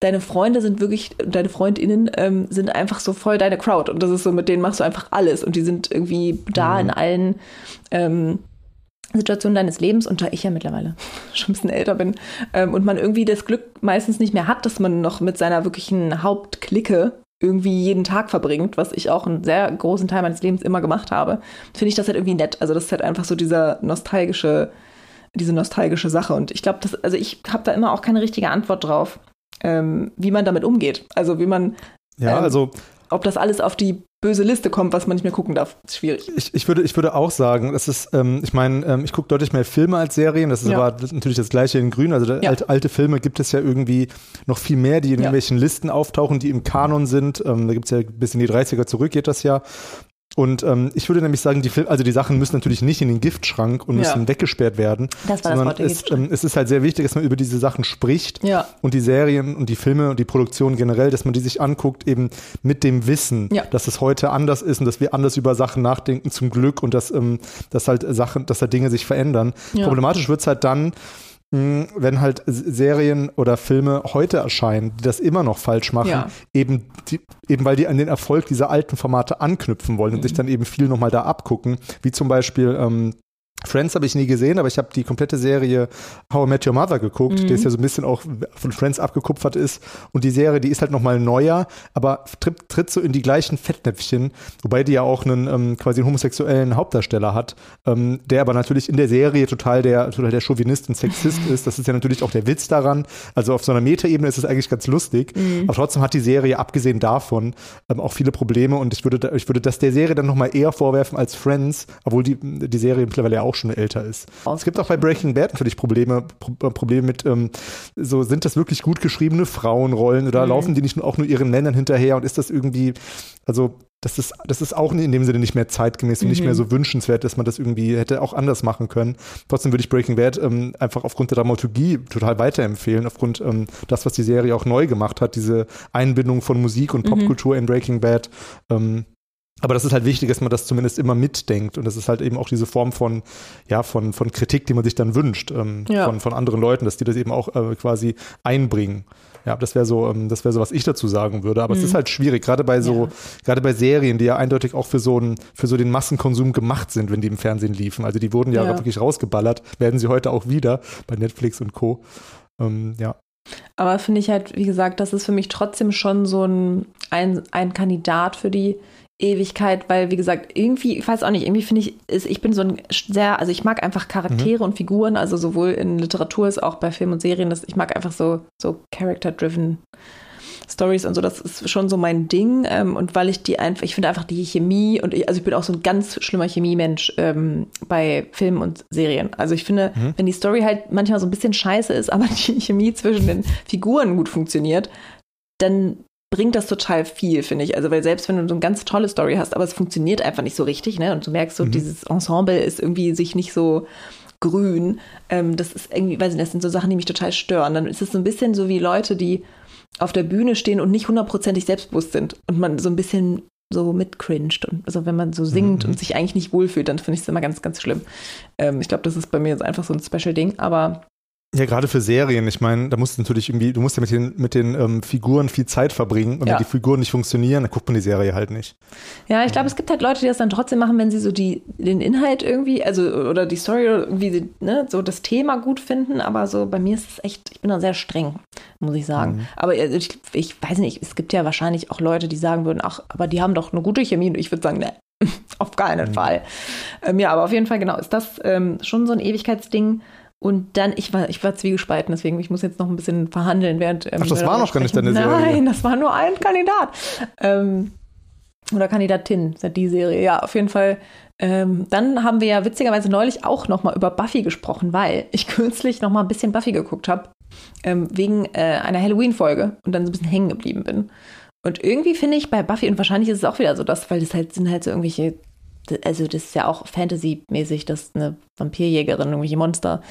deine Freunde sind wirklich, deine FreundInnen ähm, sind einfach so voll deine Crowd. Und das ist so, mit denen machst du einfach alles. Und die sind irgendwie da mhm. in allen ähm, Situationen deines Lebens, und da ich ja mittlerweile <laughs> schon ein bisschen älter bin ähm, und man irgendwie das Glück meistens nicht mehr hat, dass man noch mit seiner wirklichen Hauptklicke irgendwie jeden Tag verbringt, was ich auch einen sehr großen Teil meines Lebens immer gemacht habe, finde ich das halt irgendwie nett. Also das ist halt einfach so dieser nostalgische, diese nostalgische Sache. Und ich glaube, das, also ich habe da immer auch keine richtige Antwort drauf, ähm, wie man damit umgeht. Also wie man ja, ähm, also ob das alles auf die böse Liste kommt, was man nicht mehr gucken darf. ist schwierig. Ich, ich, würde, ich würde auch sagen, das ist, ähm, ich meine, ähm, ich gucke deutlich mehr Filme als Serien. Das ist ja. aber natürlich das gleiche in Grün. Also ja. alte, alte, Filme gibt es ja irgendwie noch viel mehr, die in ja. irgendwelchen Listen auftauchen, die im Kanon sind. Ähm, da gibt es ja bis in die 30er zurück, geht das ja. Und ähm, ich würde nämlich sagen, die, Fil also die Sachen müssen natürlich nicht in den Giftschrank und müssen ja. weggesperrt werden. Das war sondern das es, ähm, es ist halt sehr wichtig, dass man über diese Sachen spricht ja. und die Serien und die Filme und die Produktion generell, dass man die sich anguckt, eben mit dem Wissen, ja. dass es heute anders ist und dass wir anders über Sachen nachdenken, zum Glück und dass, ähm, dass halt Sachen, dass da Dinge sich verändern. Problematisch wird's halt dann, wenn halt Serien oder Filme heute erscheinen, die das immer noch falsch machen, ja. eben, die, eben weil die an den Erfolg dieser alten Formate anknüpfen wollen mhm. und sich dann eben viel nochmal da abgucken, wie zum Beispiel ähm, Friends habe ich nie gesehen, aber ich habe die komplette Serie How I Met Your Mother geguckt, mhm. die ist ja so ein bisschen auch von Friends abgekupfert ist. Und die Serie, die ist halt nochmal neuer, aber tritt, tritt so in die gleichen Fettnäpfchen, wobei die ja auch einen ähm, quasi einen homosexuellen Hauptdarsteller hat, ähm, der aber natürlich in der Serie total der, total der Chauvinist und Sexist <laughs> ist. Das ist ja natürlich auch der Witz daran. Also auf so einer Metaebene ist es eigentlich ganz lustig. Mhm. Aber trotzdem hat die Serie, abgesehen davon, ähm, auch viele Probleme. Und ich würde, ich würde das der Serie dann nochmal eher vorwerfen als Friends, obwohl die, die Serie mittlerweile ja auch auch schon älter ist. Es gibt auch bei Breaking Bad natürlich Probleme, Pro Probleme mit, ähm, so sind das wirklich gut geschriebene Frauenrollen oder mhm. laufen die nicht auch nur ihren Männern hinterher und ist das irgendwie, also das ist, das ist auch in dem Sinne nicht mehr zeitgemäß und mhm. nicht mehr mhm. so wünschenswert, dass man das irgendwie hätte auch anders machen können. Trotzdem würde ich Breaking Bad ähm, einfach aufgrund der Dramaturgie total weiterempfehlen, aufgrund ähm, das, was die Serie auch neu gemacht hat, diese Einbindung von Musik und mhm. Popkultur mhm. in Breaking Bad. Ähm, aber das ist halt wichtig, dass man das zumindest immer mitdenkt. Und das ist halt eben auch diese Form von, ja, von, von Kritik, die man sich dann wünscht, ähm, ja. von, von anderen Leuten, dass die das eben auch äh, quasi einbringen. Ja, das wäre so, ähm, das wäre so, was ich dazu sagen würde. Aber mhm. es ist mhm. halt schwierig, gerade bei so, ja. gerade bei Serien, die ja eindeutig auch für so einen, für so den Massenkonsum gemacht sind, wenn die im Fernsehen liefen. Also die wurden ja, ja. wirklich rausgeballert, werden sie heute auch wieder bei Netflix und Co. Ähm, ja. Aber finde ich halt, wie gesagt, das ist für mich trotzdem schon so ein, ein, ein Kandidat für die Ewigkeit, weil wie gesagt, irgendwie, ich weiß auch nicht, irgendwie finde ich, ist, ich bin so ein sehr, also ich mag einfach Charaktere mhm. und Figuren, also sowohl in Literatur als auch bei Film und Serien, das, ich mag einfach so, so Character-driven Stories und so, das ist schon so mein Ding. Ähm, und weil ich die einfach, ich finde einfach die Chemie und ich, also ich bin auch so ein ganz schlimmer Chemiemensch ähm, bei Filmen und Serien. Also ich finde, mhm. wenn die Story halt manchmal so ein bisschen scheiße ist, <laughs> aber die Chemie zwischen den Figuren gut funktioniert, dann bringt das total viel, finde ich. Also, weil selbst wenn du so eine ganz tolle Story hast, aber es funktioniert einfach nicht so richtig, ne? Und du merkst so, mhm. dieses Ensemble ist irgendwie sich nicht so grün. Ähm, das ist irgendwie, weiß ich nicht, das sind so Sachen, die mich total stören. Dann ist es so ein bisschen so wie Leute, die auf der Bühne stehen und nicht hundertprozentig selbstbewusst sind und man so ein bisschen so mitcringed. Und also wenn man so singt mhm. und sich eigentlich nicht wohlfühlt, dann finde ich es immer ganz, ganz schlimm. Ähm, ich glaube, das ist bei mir jetzt einfach so ein Special-Ding, aber ja, gerade für Serien. Ich meine, da musst du natürlich irgendwie, du musst ja mit den, mit den ähm, Figuren viel Zeit verbringen. Und ja. wenn die Figuren nicht funktionieren, dann guckt man die Serie halt nicht. Ja, ich glaube, es gibt halt Leute, die das dann trotzdem machen, wenn sie so die, den Inhalt irgendwie, also oder die Story oder irgendwie ne, so das Thema gut finden. Aber so bei mir ist es echt, ich bin da sehr streng, muss ich sagen. Mhm. Aber äh, ich, ich weiß nicht, es gibt ja wahrscheinlich auch Leute, die sagen würden, ach, aber die haben doch eine gute Chemie. Und ich würde sagen, ne, <laughs> auf keinen mhm. Fall. Ähm, ja, aber auf jeden Fall, genau, ist das ähm, schon so ein Ewigkeitsding. Und dann, ich war, ich war zwiegespalten, deswegen, ich muss jetzt noch ein bisschen verhandeln, während. Ähm, Ach, das war noch gar nicht deine Serie. Nein, das war nur ein Kandidat. Ähm, oder Kandidatin, ist ja die Serie. Ja, auf jeden Fall. Ähm, dann haben wir ja witzigerweise neulich auch noch mal über Buffy gesprochen, weil ich <laughs> kürzlich noch mal ein bisschen Buffy geguckt habe, ähm, wegen äh, einer Halloween-Folge und dann so ein bisschen hängen geblieben bin. Und irgendwie finde ich bei Buffy, und wahrscheinlich ist es auch wieder so das, weil das halt sind halt so irgendwelche also das ist ja auch Fantasy-mäßig, dass eine Vampirjägerin irgendwelche Monster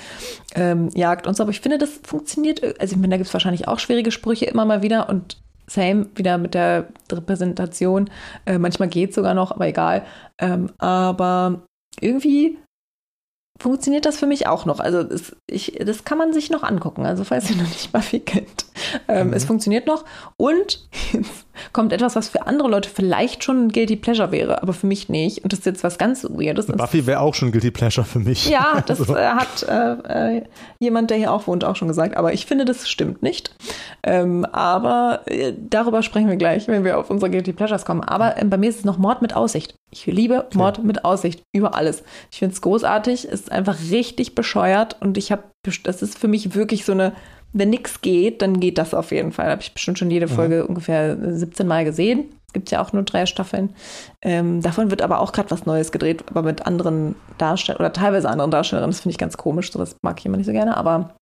ähm, jagt und so. Aber ich finde, das funktioniert. Also ich meine, da gibt es wahrscheinlich auch schwierige Sprüche immer mal wieder und same wieder mit der Repräsentation. Äh, manchmal geht es sogar noch, aber egal. Ähm, aber irgendwie funktioniert das für mich auch noch. Also es, ich, das kann man sich noch angucken. Also falls ihr <laughs> noch nicht Buffy kennt. Ähm, mhm. Es funktioniert noch. Und jetzt kommt etwas, was für andere Leute vielleicht schon ein Guilty Pleasure wäre, aber für mich nicht. Und das ist jetzt was ganz Weirdes. Buffy wäre auch schon Guilty Pleasure für mich. Ja, <laughs> das also. äh, hat äh, äh, jemand, der hier auch wohnt, auch schon gesagt. Aber ich finde, das stimmt nicht. Ähm, aber äh, darüber sprechen wir gleich, wenn wir auf unsere Guilty Pleasures kommen. Aber äh, bei mir ist es noch Mord mit Aussicht. Ich liebe. Mord mit Aussicht über alles. Ich finde es großartig, ist einfach richtig bescheuert und ich habe, das ist für mich wirklich so eine wenn nichts geht, dann geht das auf jeden Fall. Habe ich bestimmt schon jede Folge ja. ungefähr 17 Mal gesehen. Gibt ja auch nur drei Staffeln. Ähm, davon wird aber auch gerade was Neues gedreht, aber mit anderen Darstellern oder teilweise anderen Darstellerinnen. Das finde ich ganz komisch. Sowas mag ich immer nicht so gerne, aber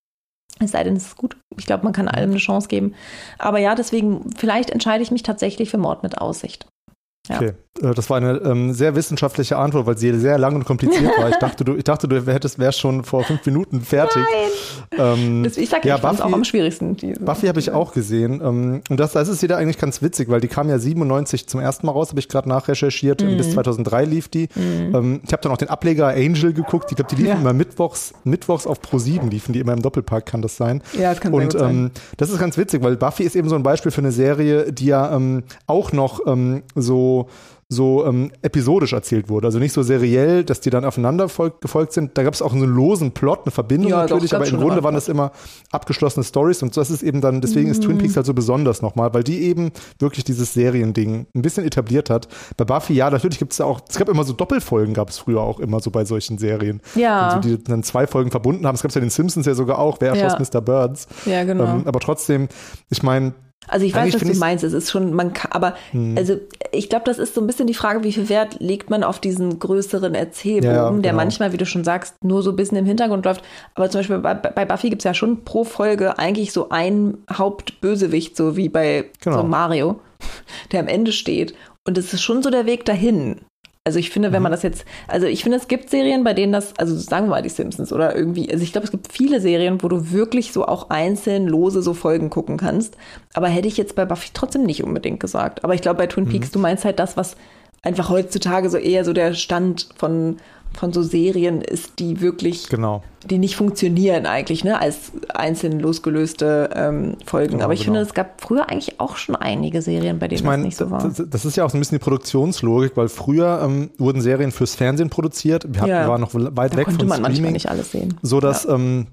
es sei denn, es ist gut. Ich glaube, man kann allem eine Chance geben. Aber ja, deswegen, vielleicht entscheide ich mich tatsächlich für Mord mit Aussicht. Ja. Okay, das war eine ähm, sehr wissenschaftliche Antwort, weil sie sehr lang und kompliziert war. Ich dachte, du, ich dachte, du hättest, wärst schon vor fünf Minuten fertig. Nein. Ähm, das, ich sag ja, Buffy, auch am schwierigsten. Buffy habe ich auch gesehen. Ähm, und das, das ist wieder eigentlich ganz witzig, weil die kam ja 97 zum ersten Mal raus, habe ich gerade nachrecherchiert. Mhm. Bis 2003 lief die. Mhm. Ähm, ich habe dann auch den Ableger Angel geguckt. Ich glaube, die liefen ja. immer mittwochs, mittwochs auf Pro 7 liefen die immer im Doppelpark, kann das sein? Ja, das kann Und sein. Ähm, das ist ganz witzig, weil Buffy ist eben so ein Beispiel für eine Serie, die ja ähm, auch noch ähm, so so ähm, episodisch erzählt wurde. Also nicht so seriell, dass die dann aufeinander gefolgt sind. Da gab es auch einen losen Plot, eine Verbindung ja, natürlich, doch, aber im Grunde waren das immer abgeschlossene Stories und das ist eben dann, deswegen mm. ist Twin mhm. Peaks halt so besonders nochmal, weil die eben wirklich dieses Seriending ein bisschen etabliert hat. Bei Buffy, ja, natürlich gibt es ja auch, es gab immer so Doppelfolgen, gab es früher auch immer so bei solchen Serien. Ja. Also die dann zwei Folgen verbunden haben. Es gab ja den Simpsons ja sogar auch, wer erschoss ja. Mr. Birds. Ja, genau. Ähm, aber trotzdem, ich meine, Also ich weiß, Eigentlich was find du ich's- meinst. Es ist schon, man kann, aber also ich glaube, das ist so ein bisschen die Frage, wie viel Wert legt man auf diesen größeren Erzählbogen, Ja, der genau. manchmal, wie du schon sagst, nur so ein bisschen im Hintergrund läuft. Aber zum Beispiel bei, bei Buffy gibt es ja schon pro Folge eigentlich so einen Hauptbösewicht, so wie bei Genau. so Mario, der am Ende steht. Und es ist schon so der Weg dahin. Also ich finde, wenn Mhm. man das jetzt, also ich finde, es gibt Serien, bei denen das, also sagen wir mal die Simpsons oder irgendwie, also ich glaube, es gibt viele Serien, wo du wirklich so auch einzeln lose so Folgen gucken kannst. Aber hätte ich jetzt bei Buffy trotzdem nicht unbedingt gesagt. Aber ich glaube, bei Twin Mhm. Peaks, du meinst halt das, was einfach heutzutage so eher so der Stand von, von so Serien ist, die wirklich, Genau. die nicht funktionieren eigentlich, ne, als einzeln losgelöste ähm, Folgen. Genau, Aber ich genau. finde, es gab früher eigentlich auch schon einige Serien, bei denen Ich meine, das nicht so war. das, ist ja auch so ein bisschen die Produktionslogik, weil früher ähm, wurden Serien fürs Fernsehen produziert. Wir hatten, Ja. waren noch weit da weg konnte von man manchmal Streaming. nicht alles sehen. so dass ähm,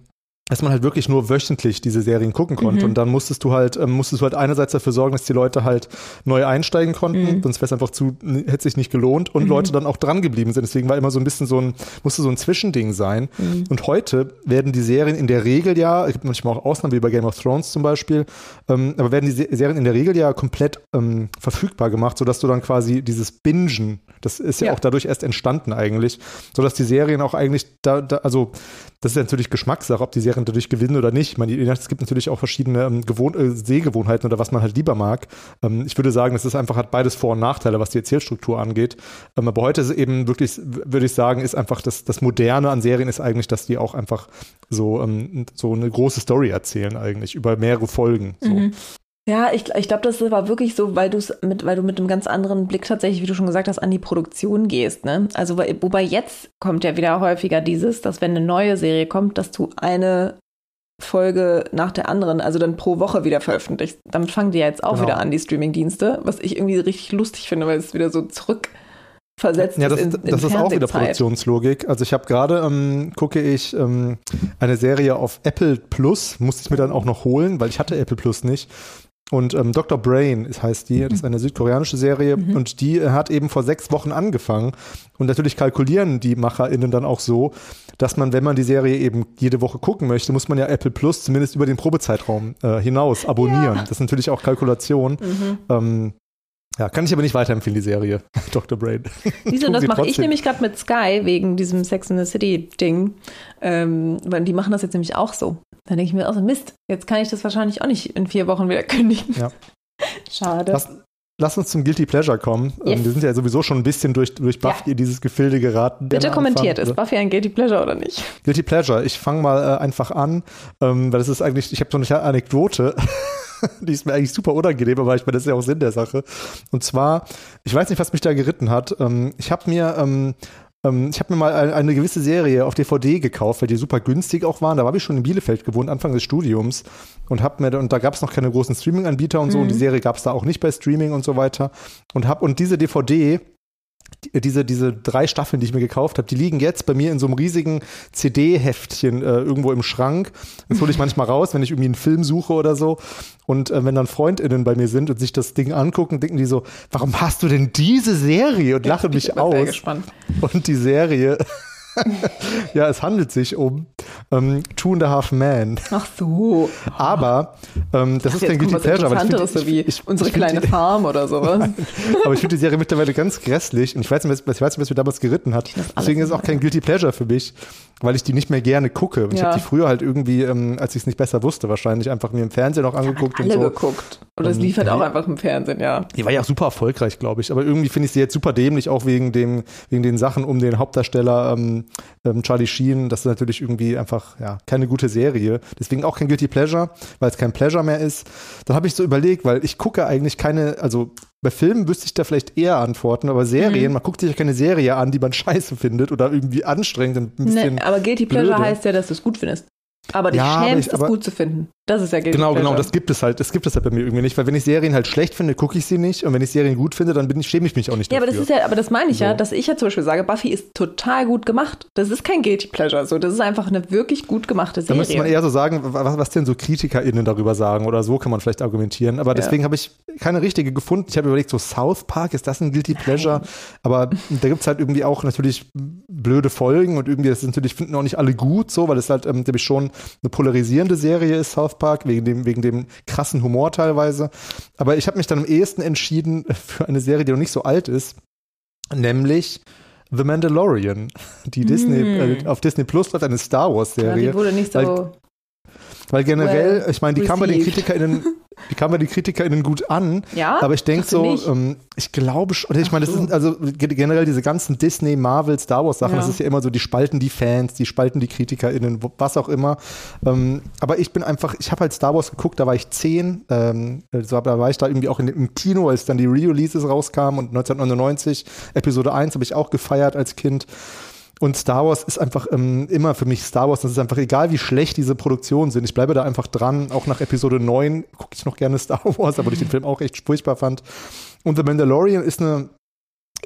dass man halt wirklich nur wöchentlich diese Serien gucken konnte Mhm. und dann musstest du halt ähm, musstest du halt einerseits dafür sorgen, dass die Leute halt neu einsteigen konnten, Mhm. sonst wäre es einfach zu hätte sich nicht gelohnt und Leute dann auch dran geblieben sind. Deswegen war immer so ein bisschen so ein musste so ein Zwischending sein. Mhm. Und heute werden die Serien in der Regel ja, es gibt manchmal auch Ausnahmen wie bei Game of Thrones zum Beispiel, ähm, aber werden die Se- Serien in der Regel ja komplett ähm, verfügbar gemacht, sodass du dann quasi dieses Bingen, das ist ja, Ja. auch dadurch erst entstanden eigentlich, sodass die Serien auch eigentlich da, da also das ist ja natürlich Geschmackssache, ob die Serien dadurch gewinnen oder nicht. Ich meine, es gibt natürlich auch verschiedene ähm, Gewohn äh, Sehgewohnheiten oder was man halt lieber mag. Ähm, ich würde sagen, es ist einfach, hat beides Vor- und Nachteile, was die Erzählstruktur angeht. Ähm, aber heute ist eben wirklich, würde ich sagen, ist einfach das, das Moderne an Serien ist eigentlich, dass die auch einfach so, ähm, so eine große Story erzählen eigentlich, über mehrere Folgen. So. Mhm. Ja, ich, ich glaube, das war wirklich so, weil, du's mit, weil du mit einem ganz anderen Blick tatsächlich, wie du schon gesagt hast, an die Produktion gehst. Ne? Also, wobei jetzt kommt ja wieder häufiger dieses, dass wenn eine neue Serie kommt, dass du eine Folge nach der anderen, also dann pro Woche wieder veröffentlichst. Damit fangen die ja jetzt auch Genau. wieder an, die Streaming-Dienste, was ich irgendwie richtig lustig finde, weil es wieder so zurückversetzt Ja, das, ist in, in das ist auch wieder. Produktionslogik. Also ich habe gerade, ähm, gucke ich ähm, eine Serie auf Apple Plus, musste ich mir dann auch noch holen, weil ich hatte Apple Plus nicht. Und ähm, Dr. Brain ist, heißt die, das ist eine südkoreanische Serie Mhm. und die äh, hat eben vor sechs Wochen angefangen. Und natürlich kalkulieren die MacherInnen dann auch so, dass man, wenn man die Serie eben jede Woche gucken möchte, muss man ja Apple Plus zumindest über den Probezeitraum äh, hinaus abonnieren. Ja. Das ist natürlich auch Kalkulation. Mhm. Ähm, ja, kann ich aber nicht weiterempfehlen, die Serie, <laughs> Dr. Brain. Wieso, <laughs> das mache ich nämlich gerade mit Sky wegen diesem Sex in the City Ding. Ähm, weil die machen das jetzt nämlich auch so. Dann denke ich mir, also Mist, jetzt kann ich das wahrscheinlich auch nicht in vier Wochen wieder <laughs> kündigen. Ja. Schade. Lass, lass uns zum Guilty Pleasure kommen. Yes. Ähm, wir sind ja sowieso schon ein bisschen durch, durch Buffy in dieses Gefilde geraten. Bitte kommentiert, ist Buffy ein Guilty Pleasure oder nicht? Guilty Pleasure. Ich fange mal äh, einfach an, ähm, weil das ist eigentlich, ich habe so eine Anekdote. <laughs> Die ist mir eigentlich super unangenehm, aber ich meine, das ist ja auch Sinn der Sache. Und zwar, ich weiß nicht, was mich da geritten hat. Ähm, ich habe mir, ähm, ähm, ich habe mir mal eine, gewisse Serie auf DVD gekauft, weil die super günstig auch waren. Da habe ich schon in Bielefeld gewohnt, Anfang des Studiums und hab mir und da gab es noch keine großen Streaming-Anbieter und so. Und die Serie gab es da auch nicht bei Streaming und so weiter. Und hab und diese DVD diese, diese drei Staffeln, die ich mir gekauft habe, die liegen jetzt bei mir in so einem riesigen CD-Heftchen äh, irgendwo im Schrank. Das hole ich manchmal raus, wenn ich irgendwie einen Film suche oder so. Und äh, wenn dann FreundInnen bei mir sind und sich das Ding angucken, denken die so, warum hast du denn diese Serie? Und lachen Ich mich aus. gespannt. Und die Serie, <laughs> ja, es handelt sich um ähm, Two and a Half Men. Ach so. Aber ähm, das Ach, ist kein Guilty Pleasure. Aber ich find- so wie ich- ich- unsere ich kleine Farm oder sowas. <laughs> aber ich finde die Serie mittlerweile ganz grässlich und ich weiß nicht, was, ich weiß nicht, was mir damals geritten hat. das Deswegen ist es auch kein Guilty Pleasure für mich, weil ich die nicht mehr gerne gucke. Und Ich Ja. habe die früher halt irgendwie, ähm, als ich es nicht besser wusste, wahrscheinlich einfach mir im Fernsehen auch angeguckt und Alle so. geguckt. Oder es Ähm, lief halt auch ja. einfach im Fernsehen, ja. Die war ja auch super erfolgreich, glaube ich. Aber irgendwie finde ich sie jetzt super dämlich, auch wegen dem, wegen den Sachen um den Hauptdarsteller ähm, ähm, Charlie Sheen. Das ist natürlich irgendwie einfach ja keine gute Serie. Deswegen auch kein Guilty Pleasure, weil es kein Pleasure mehr ist. Dann habe ich so überlegt, weil ich gucke eigentlich keine, also bei Filmen wüsste ich da vielleicht eher antworten, aber Serien, Mhm. man guckt sich ja keine Serie an, die man <laughs> scheiße findet oder irgendwie anstrengend und ein bisschen. Nee, aber Guilty Pleasure blöde. heißt ja, dass du es gut findest. Aber dich Ja, aber schämst, ich- es aber- gut zu finden. Das ist ja Guilty Genau, Pleasure. genau, das gibt es halt. Das gibt es halt bei mir irgendwie nicht, weil wenn ich Serien halt schlecht finde, gucke ich sie nicht und wenn ich Serien gut finde, dann bin ich, schäme ich mich auch nicht Ja, aber dafür. das ist ja, aber das meine ich ja, So. dass ich ja zum Beispiel sage, Buffy ist total gut gemacht. Das ist kein Guilty Pleasure, so. Das ist einfach eine wirklich gut gemachte Da Serie. müsste man eher so sagen, was, was denn so KritikerInnen darüber sagen oder so kann man vielleicht argumentieren. Aber deswegen habe ich keine richtige gefunden. Ich habe überlegt, so South Park, ist das ein Guilty Pleasure? Aber da gibt es halt irgendwie auch natürlich blöde Folgen und irgendwie das ist natürlich finden auch nicht alle gut so, weil es halt ähm, nämlich schon eine polarisierende Serie ist South Park wegen dem wegen dem krassen Humor teilweise. Aber ich habe mich dann am ehesten entschieden <laughs> für eine Serie, die noch nicht so alt ist, nämlich The Mandalorian, die Disney äh, auf Disney Plus läuft eine Star Wars Serie. Ja, die wurde nicht so weil, weil generell, well ich meine, die kam bei den. KritikerInnen, die kam bei den KritikerInnen gut an. Ja? Aber ich denke so, ähm, ich glaube schon, ich meine, das so. sind also ge- generell diese ganzen Disney, Marvel, Star Wars Sachen, Ja. das ist ja immer so, die spalten die Fans, die spalten die KritikerInnen, was auch immer. Ähm, aber ich bin einfach, ich habe halt Star Wars geguckt, da war ich zehn, ähm, so, da war ich da irgendwie auch in, im Kino, als dann die Re-Releases rauskamen und 1999, Episode 1 habe ich auch gefeiert als Kind. Und Star Wars ist einfach ähm, immer für mich Star Wars. Das ist einfach egal, wie schlecht diese Produktionen sind. Ich bleibe da einfach dran. Auch nach Episode 9 gucke ich noch gerne Star <laughs> Wars, aber ich den Film auch echt furchtbar fand. Und The Mandalorian ist eine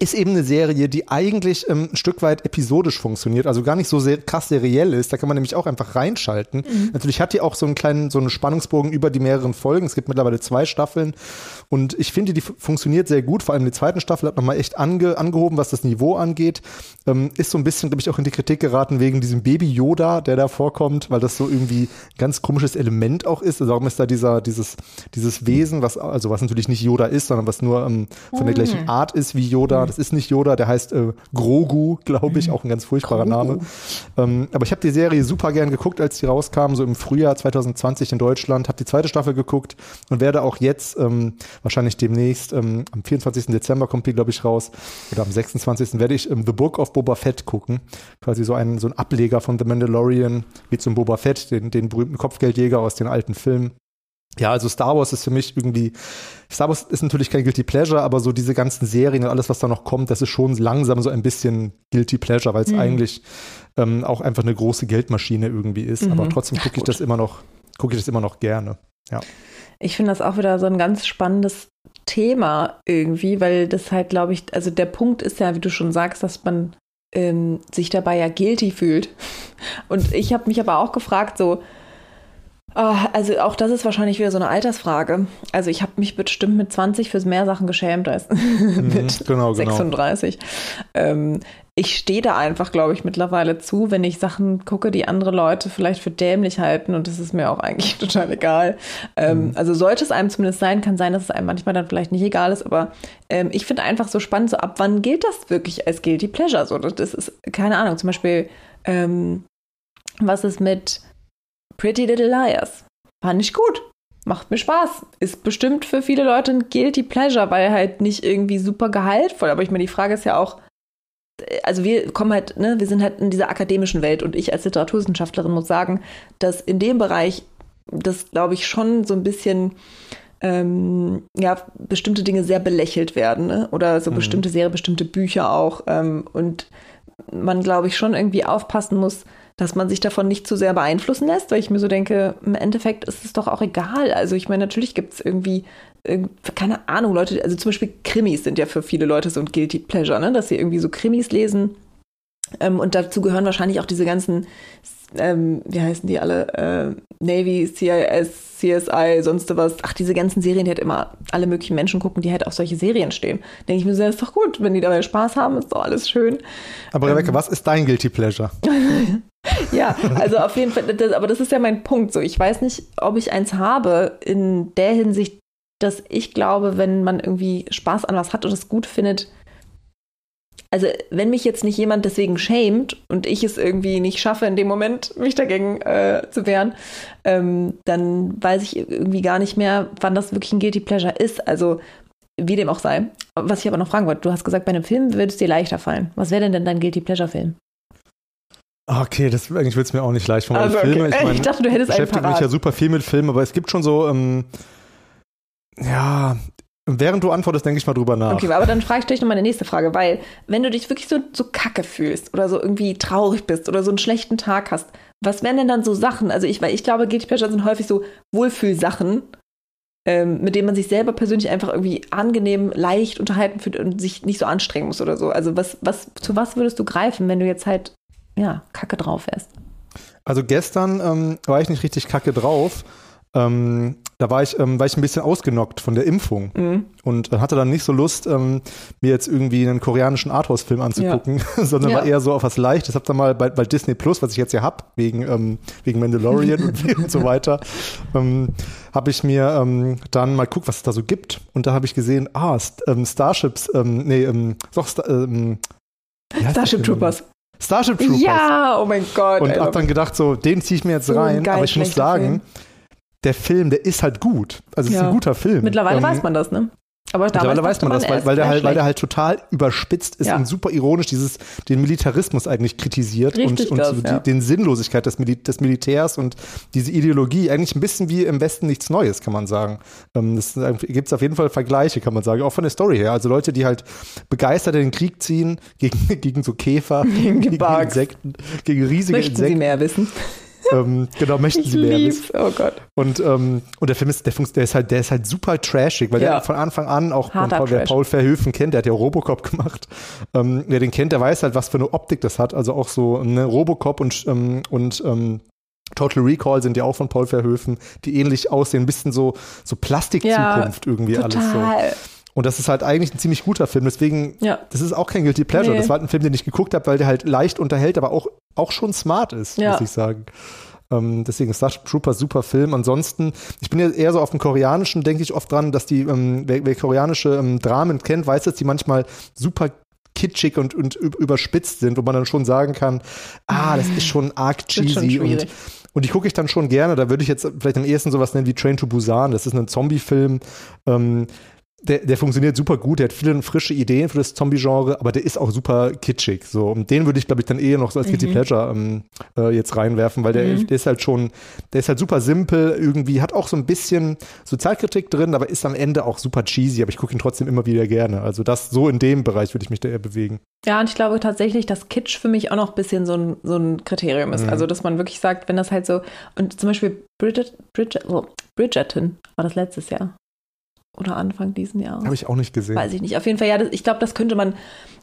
ist eben eine Serie, die eigentlich ähm, ein Stück weit episodisch funktioniert, also gar nicht so sehr krass seriell ist. Da kann man nämlich auch einfach reinschalten. Natürlich hat die auch so einen kleinen, so einen Spannungsbogen über die mehreren Folgen. Es gibt mittlerweile zwei Staffeln und ich finde, die fu- funktioniert sehr gut. Vor allem die zweite Staffel hat nochmal echt ange, angehoben, was das Niveau angeht. Ähm, ist so ein bisschen, glaube ich, auch in die Kritik geraten wegen diesem Baby Yoda, der da vorkommt, weil das so irgendwie ein ganz komisches Element auch ist. Also warum ist da dieser, dieses, dieses Wesen, was, also was natürlich nicht Yoda ist, sondern was nur ähm, von der gleichen Art ist wie Yoda. Das ist nicht Yoda, der heißt äh, Grogu, glaube ich, auch ein ganz furchtbarer Name. Ähm, aber ich habe die Serie super gern geguckt, als die rauskam, so im Frühjahr 2020 in Deutschland. Habe die zweite Staffel geguckt und werde auch jetzt ähm, wahrscheinlich demnächst ähm, am 24. Dezember kommt die, glaube ich, raus oder am 26. werde ich ähm, The Book of Boba Fett gucken. Quasi so ein so ein Ableger von The Mandalorian wie zum Boba Fett, den, den berühmten Kopfgeldjäger aus den alten Filmen. Ja, also Star Wars ist für mich irgendwie, Star Wars ist natürlich kein Guilty Pleasure, aber so diese ganzen Serien und alles, was da noch kommt, das ist schon langsam so ein bisschen Guilty Pleasure, weil es Mhm. eigentlich ähm, auch einfach eine große Geldmaschine irgendwie ist. Mhm. Aber trotzdem Ja, gucke ich das immer noch, gucke ich das immer noch gerne. Ich finde das auch wieder so ein ganz spannendes Thema irgendwie, weil das halt, glaube ich, also der Punkt ist ja, wie du schon sagst, dass man ähm, sich dabei ja guilty fühlt. <laughs> Und ich habe mich aber auch gefragt, so, ah, also auch das ist wahrscheinlich wieder so eine Altersfrage. Also ich habe mich bestimmt mit 20 fürs mehr Sachen geschämt als <laughs> mit genau, genau. 36. Ähm, ich stehe da einfach, glaube ich, mittlerweile zu, wenn ich Sachen gucke, die andere Leute vielleicht für dämlich halten und das ist mir auch eigentlich <laughs> total egal. Ähm, Also sollte es einem zumindest sein, kann sein, dass es einem manchmal dann vielleicht nicht egal ist, aber ähm, ich finde einfach so spannend, so ab wann gilt das wirklich als Guilty Pleasure? So, das ist, keine Ahnung, zum Beispiel, ähm, was ist mit Pretty Little Liars? Fand ich gut. Macht mir Spaß. Ist bestimmt für viele Leute ein Guilty Pleasure, weil halt nicht irgendwie super gehaltvoll. Aber ich meine, die Frage ist ja auch, also wir kommen halt, ne, wir sind halt in dieser akademischen Welt und ich als Literaturwissenschaftlerin muss sagen, dass in dem Bereich das, glaube ich, schon so ein bisschen ähm, ja, bestimmte Dinge sehr belächelt werden, ne? Oder so Mhm. bestimmte Serien, bestimmte Bücher auch. Ähm, und man, glaube ich, schon irgendwie aufpassen muss, dass man sich davon nicht zu sehr beeinflussen lässt, weil ich mir so denke, im Endeffekt ist es doch auch egal. Also ich meine, natürlich gibt es irgendwie, irgend- keine Ahnung, Leute, also zum Beispiel Krimis sind ja für viele Leute so ein Guilty Pleasure, ne? dass sie irgendwie so Krimis lesen. Ähm, und dazu gehören wahrscheinlich auch diese ganzen, ähm, wie heißen die alle, äh, Navy, CIS, CSI, sonst was. Ach, diese ganzen Serien, die halt immer alle möglichen Menschen gucken, die halt auf solche Serien stehen. Denke ich mir so, ja, ist doch gut, wenn die dabei Spaß haben, ist doch alles schön. Aber Rebecca, was ist dein Guilty Pleasure? <laughs> Ja, also auf jeden Fall, das, aber das ist ja mein Punkt. So, ich weiß nicht, ob ich eins habe in der Hinsicht, dass ich glaube, wenn man irgendwie Spaß an was hat und es gut findet, also wenn mich jetzt nicht jemand deswegen schämt und ich es irgendwie nicht schaffe, in dem Moment mich dagegen äh, zu wehren, ähm, dann weiß ich irgendwie gar nicht mehr, wann das wirklich ein Guilty Pleasure ist. Also wie dem auch sei. Was ich aber noch fragen wollte, du hast gesagt, bei einem Film würde es dir leichter fallen. Was wäre denn denn dein Guilty Pleasure Film? Okay, das eigentlich wird es mir auch nicht leicht von Also, Filme. okay. Ich, mein, Ich dachte, du hättest einen beschäftige mich ja super viel mit Filmen, aber es gibt schon so, ähm, ja, während du antwortest, denke ich mal drüber nach. Okay, aber dann frage ich dich noch mal eine nächste Frage, weil wenn du dich wirklich so, so kacke fühlst oder so irgendwie traurig bist oder so einen schlechten Tag hast, was wären denn dann so Sachen? Also ich, weil ich glaube, Guilty Pleasure sind häufig so Wohlfühlsachen, ähm, mit denen man sich selber persönlich einfach irgendwie angenehm, leicht unterhalten fühlt und sich nicht so anstrengen muss oder so. Also was, was, zu was würdest du greifen, wenn du jetzt halt, ja, kacke drauf wärst? Also gestern ähm, war ich nicht richtig kacke drauf. Ähm, da war ich, ähm, war ich ein bisschen ausgenockt von der Impfung Mhm. und äh, hatte dann nicht so Lust, ähm, mir jetzt irgendwie einen koreanischen Arthouse-Film anzugucken, <laughs> sondern Ja. war eher so auf was Leichtes. Hab dann mal bei, bei Disney Plus, was ich jetzt ja hab, wegen, ähm, wegen Mandalorian und, <laughs> und so weiter, ähm, habe ich mir ähm, dann mal guckt, was es da so gibt. Und da habe ich gesehen, ah, St ähm, Starships, ähm, nee, ähm, doch, Sta ähm, Starship? Troopers. Starship Troopers. Ja, oh mein Gott. Und hab love dann gedacht, so, den ziehe ich mir jetzt rein. geil Aber ich muss sagen, Film. der Film, der ist halt gut. Also es ist Ja. ein guter Film. Mittlerweile Ähm, weiß man das, ne? Aber Mittlerweile weiß man das, weil, weil, der halt, weil der halt total überspitzt ist Ja. und super ironisch dieses, den Militarismus eigentlich kritisiert Richtig und, und das, so die, ja. den Sinnlosigkeit des, Mil des Militärs und diese Ideologie. Eigentlich ein bisschen wie im Westen nichts Neues, kann man sagen. Ähm, das gibt es auf jeden Fall Vergleiche, kann man sagen, auch von der Story her. Also Leute, die halt begeistert in den Krieg ziehen gegen, <laughs> gegen so Käfer, Gegen gegen. Insekten, gegen riesige Möchten Sie Insekten. mehr wissen? <laughs> Ähm, genau, möchten Ich sie mehr lieb's. Oh Gott. Und, ähm, und der Film ist, der, funkt- der ist halt, der ist halt super trashig, weil Ja. der von Anfang an auch Paul, wer. Paul Verhoeven kennt, der hat ja Robocop gemacht. Ähm, wer den kennt, der weiß halt, was für eine Optik das hat. Also auch so ne, Robocop und, ähm, und ähm, Total Recall sind ja auch von Paul Verhoeven, die ähnlich aussehen, ein bisschen so, so Plastikzukunft irgendwie alles so. Total. Und das ist halt eigentlich ein ziemlich guter Film. Deswegen, Ja. das ist auch kein Guilty Pleasure. Nee. Das war halt ein Film, den ich geguckt habe, weil der halt leicht unterhält, aber auch, auch schon smart ist, Ja. muss ich sagen. Ähm, deswegen Starship Trooper, super Film. Ansonsten, ich bin ja eher so auf dem Koreanischen, denke ich oft dran, dass die, ähm, wer, wer koreanische ähm, Dramen kennt, weiß, dass die manchmal super kitschig und, und üb- überspitzt sind, wo man dann schon sagen kann, ah, das ist schon arg cheesy und und die gucke ich dann schon gerne. Da würde ich jetzt vielleicht am ehesten sowas nennen wie Train to Busan. Das ist ein Zombie-Film. Ähm, der, der funktioniert super gut. Der hat viele frische Ideen für das Zombie-Genre, aber der ist auch super kitschig. So. Und den würde ich, glaube ich, dann eher noch so als Guilty Pleasure ähm, äh, jetzt reinwerfen, weil der, Mhm. der ist halt schon, der ist halt super simpel, irgendwie hat auch so ein bisschen Sozialkritik drin, aber ist am Ende auch super cheesy, aber ich gucke ihn trotzdem immer wieder gerne. Also das, so in dem Bereich würde ich mich da eher bewegen. Ja, und ich glaube tatsächlich, dass Kitsch für mich auch noch ein bisschen so ein, so ein Kriterium ist. Mhm. Also, dass man wirklich sagt, wenn das halt so, und zum Beispiel Bridget, Bridget, oh, Bridgerton war das letztes Jahr. Oder Anfang diesen Jahres. Habe ich auch nicht gesehen. Weiß ich nicht. Auf jeden Fall, ja, das, ich glaube, das könnte man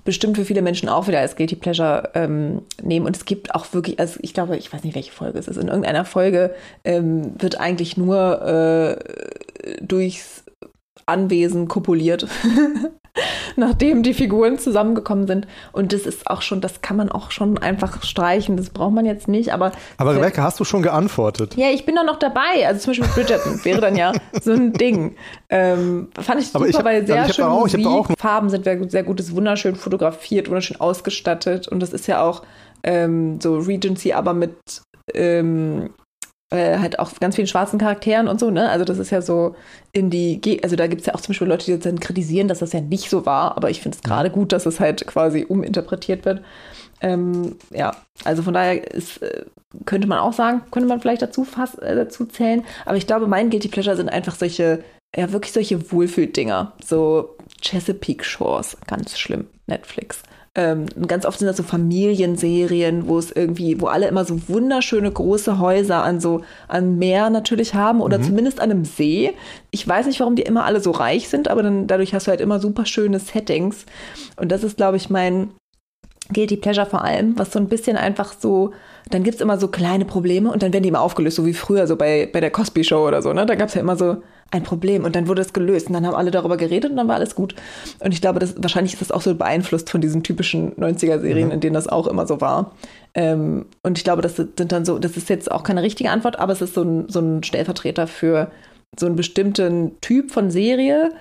bestimmt für viele Menschen auch wieder als Guilty Pleasure ähm, nehmen. Und es gibt auch wirklich, also ich glaube, ich weiß nicht, welche Folge es ist. In irgendeiner Folge ähm, wird eigentlich nur äh, durchs Anwesen kopuliert, <laughs> nachdem die Figuren zusammengekommen sind. Und das ist auch schon, das kann man auch schon einfach streichen. Das braucht man jetzt nicht. Aber Aber Rebecca, hast du schon geantwortet? ja, ich bin da noch dabei. Also zum Beispiel Bridgerton wäre dann ja <laughs> so ein Ding. Ähm, fand ich super, ich weil sehr also ich hab schön auch- ich da auch Musik, Farben sind sehr, sehr gut, ist wunderschön fotografiert, wunderschön ausgestattet und das ist ja auch ähm, so Regency, aber mit ähm, äh, halt auch ganz vielen schwarzen Charakteren und so, ne? Also das ist ja so in die, Ge also da gibt es ja auch zum Beispiel Leute, die jetzt dann kritisieren, dass das ja nicht so war, aber ich finde es gerade gut, dass es halt quasi uminterpretiert wird. Ähm, ja, also von daher ist, äh, könnte man auch sagen, könnte man vielleicht dazu, fass, äh, dazu zählen. Aber ich glaube, mein Guilty Pleasure sind einfach solche, ja, wirklich solche Wohlfühldinger. So Chesapeake Shores, ganz schlimm, Netflix. Ähm, ganz oft sind das so Familienserien, wo es irgendwie, wo alle immer so wunderschöne große Häuser an so, an Meer natürlich haben oder zumindest an einem See. Ich weiß nicht, warum die immer alle so reich sind, aber dann dadurch hast du halt immer super schöne Settings. Und das ist, glaube ich, mein, Guilty Pleasure vor allem, was so ein bisschen einfach so, dann gibt's immer so kleine Probleme und dann werden die immer aufgelöst, so wie früher, so bei, bei der Cosby Show oder so, ne? Da gab's ja immer so ein Problem und dann wurde es gelöst und dann haben alle darüber geredet und dann war alles gut. Und ich glaube, das, wahrscheinlich ist das auch so beeinflusst von diesen typischen 90er-Serien, in denen das auch immer so war. Ähm, und ich glaube, das sind dann so, das ist jetzt auch keine richtige Antwort, aber es ist so ein, so ein Stellvertreter für so einen bestimmten Typ von Serie,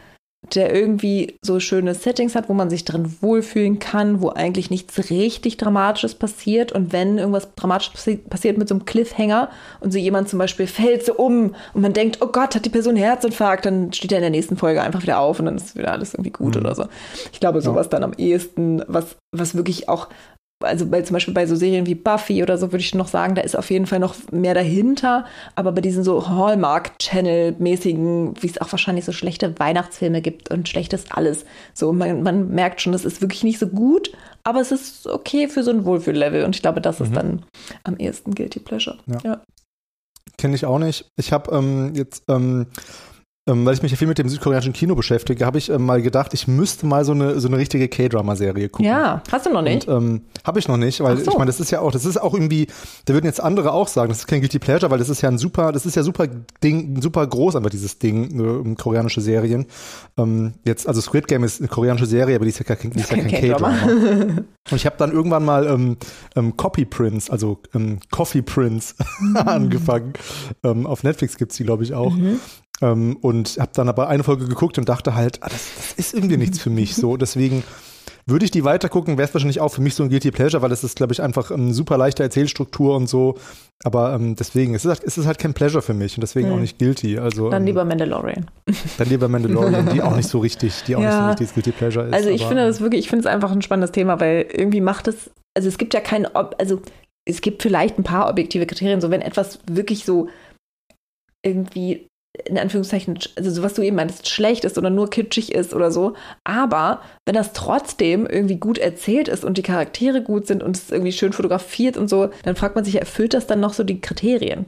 der irgendwie so schöne Settings hat, wo man sich drin wohlfühlen kann, wo eigentlich nichts richtig Dramatisches passiert. Und wenn irgendwas Dramatisches passi passiert mit so einem Cliffhanger und so jemand zum Beispiel fällt so um und man denkt, oh Gott, hat die Person Herzinfarkt, dann steht er in der nächsten Folge einfach wieder auf und dann ist wieder alles irgendwie gut oder so. Ich glaube, sowas dann am ehesten, was, was wirklich auch also bei, zum Beispiel bei so Serien wie Buffy oder so würde ich noch sagen, da ist auf jeden Fall noch mehr dahinter. Aber bei diesen so Hallmark-Channel-mäßigen, wie es auch wahrscheinlich so schlechte Weihnachtsfilme gibt und schlechtes alles. So, man, man merkt schon, das ist wirklich nicht so gut, aber es ist okay für so ein Wohlfühllevel. Und ich glaube, das ist dann am ehesten Guilty Pleasure. Ja. ja. Kenne ich auch nicht. Ich habe ähm, jetzt ähm, ähm, weil ich mich ja viel mit dem südkoreanischen Kino beschäftige, habe ich ähm, mal gedacht, ich müsste mal so eine, so eine richtige K-Drama-Serie gucken. Ja, hast du noch nicht? Ähm, habe ich noch nicht, weil so. ich meine, das ist ja auch, das ist auch irgendwie, da würden jetzt andere auch sagen, das ist kein Guilty Pleasure, weil das ist ja ein super, das ist ja super Ding, super groß einfach dieses Ding, äh, koreanische Serien. Ähm, jetzt, also Squid Game ist eine koreanische Serie, aber die ist ja kein, die ist ja kein K-Drama. <laughs> Und ich habe dann irgendwann mal ähm, ähm, Copy Prince, also ähm, Coffee Prince <laughs> angefangen. Ähm, auf Netflix gibt's die, glaube ich, auch. Ähm, und habe dann aber eine Folge geguckt und dachte halt, ah, das, das ist irgendwie nichts für mich so. Deswegen würde ich die weitergucken, wäre es wahrscheinlich auch für mich so ein Guilty Pleasure, weil es ist, glaube ich, einfach eine super leichte Erzählstruktur und so. Aber ähm, deswegen, es ist, halt, es ist halt kein Pleasure für mich und deswegen Hm. auch nicht Guilty. Also Dann ähm, lieber Mandalorian. dann lieber Mandalorian, die auch nicht so richtig, die auch nicht so Ja. richtig Guilty Pleasure ist. Also ich aber, finde das wirklich, ich finde es einfach ein spannendes Thema, weil irgendwie macht es, also es gibt ja kein, also es gibt vielleicht ein paar objektive Kriterien, so wenn etwas wirklich so irgendwie in Anführungszeichen, also so was du eben meinst, schlecht ist oder nur kitschig ist oder so. Aber wenn das trotzdem irgendwie gut erzählt ist und die Charaktere gut sind und es irgendwie schön fotografiert und so, dann fragt man sich, erfüllt das dann noch so die Kriterien?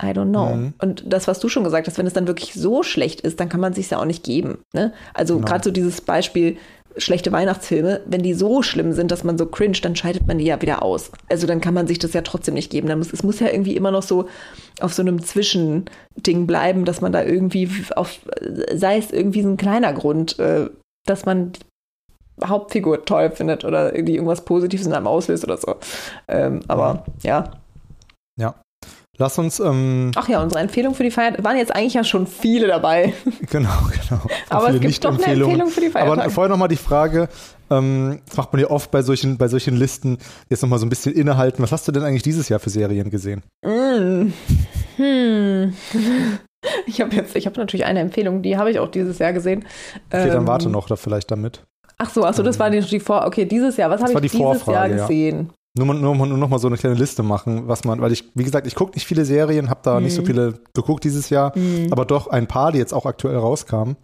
I don't know. Mhm. Und das, was du schon gesagt hast, wenn es dann wirklich so schlecht ist, dann kann man sich ja auch nicht geben. Ne? Also Genau. gerade so dieses Beispiel schlechte Weihnachtsfilme, wenn die so schlimm sind, dass man so cringe, dann scheidet man die ja wieder aus. Also dann kann man sich das ja trotzdem nicht geben. Dann muss, es muss ja irgendwie immer noch so auf so einem Zwischending bleiben, dass man da irgendwie auf, sei es irgendwie so ein kleiner Grund, äh, dass man die Hauptfigur toll findet oder irgendwie irgendwas Positives in einem auslöst oder so. Ähm, aber ja. Lass uns, ähm, Ach ja, unsere Empfehlung für die Feier waren jetzt eigentlich ja schon viele dabei. <laughs> genau, genau. Aber es gibt doch eine. Empfehlung für die Feiertage. Aber vorher nochmal die Frage, ähm, das macht man ja oft bei solchen, bei solchen Listen, jetzt nochmal so ein bisschen innehalten. Was hast du denn eigentlich dieses Jahr für Serien gesehen? Mm. Hm. <laughs> Ich habe jetzt, ich habe natürlich eine Empfehlung, die habe ich auch dieses Jahr gesehen. Okay, dann Ähm, warte noch da vielleicht damit. Ach so, ach so, das war die, die Vor. Okay, dieses Jahr. Was habe ich die dieses Vorfrage, Jahr ja. gesehen? Nur, mal- nur, mal- nur noch mal so eine kleine Liste machen, was man, weil ich, wie gesagt, ich gucke nicht viele Serien, habe da nicht so Mhm. viele geguckt dieses Jahr, Hm. aber doch ein paar, die jetzt auch aktuell rauskamen.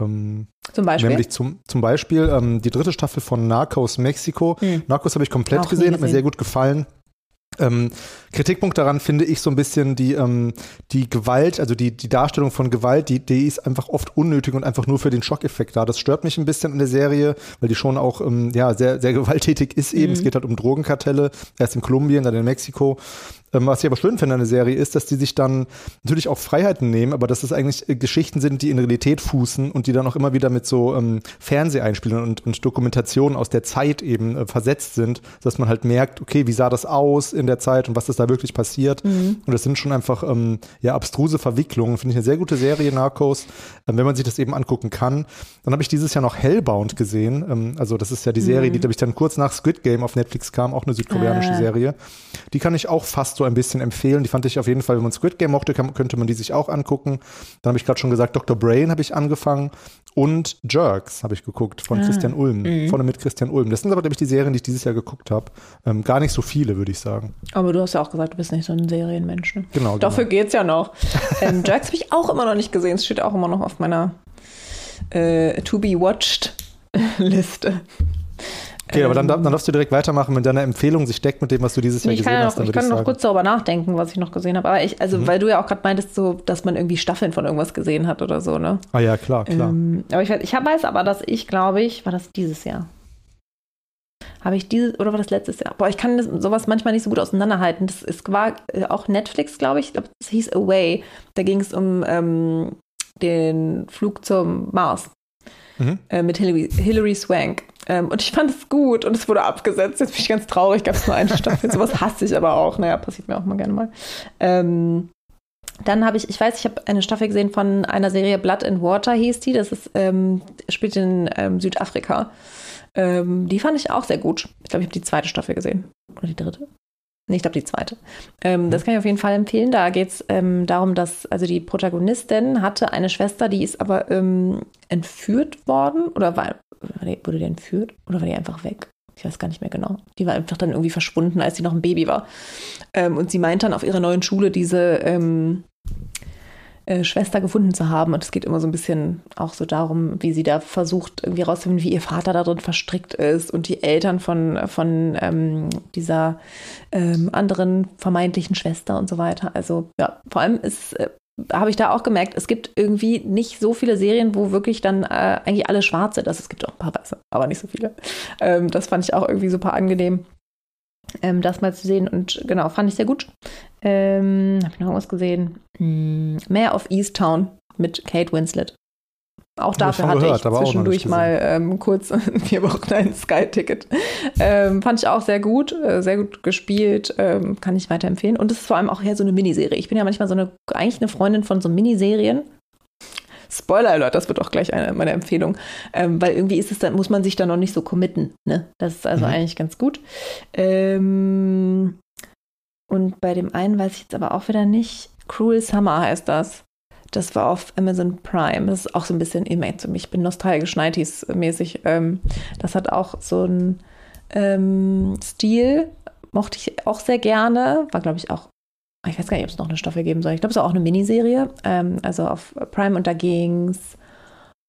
Ähm, Zum Beispiel. nämlich zum, zum Beispiel ähm, die dritte Staffel von Narcos Mexiko. Hm. Narcos habe ich komplett Auch gesehen, hat mir sehr gut gefallen. Ähm, Kritikpunkt daran finde ich so ein bisschen die, ähm, die Gewalt, also die, die Darstellung von Gewalt, die, die ist einfach oft unnötig und einfach nur für den Schockeffekt da. Das stört mich ein bisschen an der Serie, weil die schon auch ähm, ja, sehr, sehr <laughs> gewalttätig ist eben. Mhm. Es geht halt um Drogenkartelle, erst in Kolumbien, dann in Mexiko. Ähm, was ich aber schön finde an der Serie ist, dass die sich dann natürlich auch Freiheiten nehmen, aber dass es eigentlich äh, Geschichten sind, die in Realität fußen und die dann auch immer wieder mit so ähm, Fernseheinspielern und, und Dokumentationen aus der Zeit eben äh, versetzt sind, dass man halt merkt, okay, wie sah das aus in der Zeit und was ist da wirklich passiert. Mhm. Und das sind schon einfach ähm, ja abstruse Verwicklungen. Finde ich eine sehr gute Serie, Narcos, ähm, wenn man sich das eben angucken kann. Dann habe ich dieses Jahr noch Hellbound gesehen. Ähm, also das ist ja die Serie, die, glaube ich, dann kurz nach Squid Game auf Netflix kam, auch eine südkoreanische Ah. Serie. Die kann ich auch fast so ein bisschen empfehlen. Die fand ich auf jeden Fall, wenn man Squid Game mochte, kann, könnte man die sich auch angucken. Dann habe ich gerade schon gesagt, Dr. Brain habe ich angefangen und Jerks habe ich geguckt von Ah. Christian Ulm, Mhm. vorne mit Christian Ulm. Das sind aber, glaube ich, die Serien, die ich dieses Jahr geguckt habe. Ähm, gar nicht so viele, würde ich sagen. Aber du hast ja auch gesagt, du bist nicht so ein Serienmensch. Ne? Genau. Dafür genau. geht's ja noch. ähm, <laughs> Jerks habe ich auch immer noch nicht gesehen. Es steht auch immer noch auf meiner äh, To-Be-Watched-Liste. <laughs> Okay, aber dann, dann darfst du direkt weitermachen, wenn deine Empfehlung sich deckt mit dem, was du dieses Jahr ich gesehen ja hast. noch, Dann ich kann ich noch sagen. kurz darüber nachdenken, was ich noch gesehen habe. Aber ich, also, Mhm. weil du ja auch gerade meintest, so, dass man irgendwie Staffeln von irgendwas gesehen hat oder so, ne? Ah ja, klar, klar. Ähm, aber ich, weiß- ich weiß aber, dass ich, glaube ich, war das dieses Jahr? Habe ich dieses, oder war das letztes Jahr? Boah, ich kann das, sowas manchmal nicht so gut auseinanderhalten. Das ist, war äh, auch Netflix, glaube ich. Ich glaube, das hieß Away. Da ging es um ähm, den Flug zum Mars Mhm. äh, mit Hillary, Hillary Swank. Ähm, und ich fand es gut und es wurde abgesetzt. Jetzt bin ich ganz traurig, gab es nur eine Staffel. <laughs> Sowas hasse ich aber auch. Naja, passiert mir auch mal gerne mal. Ähm, dann habe ich, ich weiß, ich habe eine Staffel gesehen von einer Serie Blood and Water hieß die. Das ist, ähm, spielt in ähm, Südafrika. Ähm, die fand ich auch sehr gut. Ich glaube, ich habe die zweite Staffel gesehen. Oder die dritte? Nee, ich glaube, die zweite. Ähm, Das kann ich auf jeden Fall empfehlen. Da geht es ähm, darum, dass, also die Protagonistin hatte eine Schwester, die ist aber ähm, entführt worden. Oder war, wurde die entführt? Oder war die einfach weg? Ich weiß gar nicht mehr genau. Die war einfach dann irgendwie verschwunden, als sie noch ein Baby war. Ähm, und sie meint dann auf ihrer neuen Schule diese ähm, äh, Schwester gefunden zu haben. Und es geht immer so ein bisschen auch so darum, wie sie da versucht, irgendwie rauszufinden, wie ihr Vater da drin verstrickt ist und die Eltern von, von ähm, dieser ähm, anderen vermeintlichen Schwester und so weiter. Also ja, vor allem ist, äh, habe ich da auch gemerkt, es gibt irgendwie nicht so viele Serien, wo wirklich dann äh, eigentlich alle schwarz sind. Also es gibt auch ein paar weiße, aber nicht so viele. Ähm, das fand ich auch irgendwie super angenehm, ähm, das mal zu sehen. Und genau, fand ich sehr gut. Ähm, habe ich noch irgendwas gesehen? Hm, Mayor of Easttown mit Kate Winslet. Auch dafür hatte gehört, ich zwischendurch mal ähm, kurz <laughs> vier Wochen ein Sky-Ticket. Ähm, fand ich auch sehr gut, äh, sehr gut gespielt, ähm, kann ich weiterempfehlen. Und es ist vor allem auch eher so eine Miniserie. Ich bin ja manchmal so eine, eigentlich eine Freundin von so Miniserien. Spoiler Alert, das wird auch gleich eine meine Empfehlung, ähm, weil irgendwie ist es dann, muss man sich da noch nicht so committen. Ne? Das ist also mhm. eigentlich ganz gut. Ähm, und bei dem einen weiß ich jetzt aber auch wieder nicht. Cruel Summer heißt das. Das war auf Amazon Prime. Das ist auch so ein bisschen mich. Ich bin nostalgisch 90s-mäßig. Ähm, das hat auch so einen ähm, Stil. Mochte ich auch sehr gerne. War, glaube ich, auch. Ich weiß gar nicht, ob es noch eine Staffel geben soll. Ich glaube, es war auch eine Miniserie. Ähm, also auf Prime und da ging es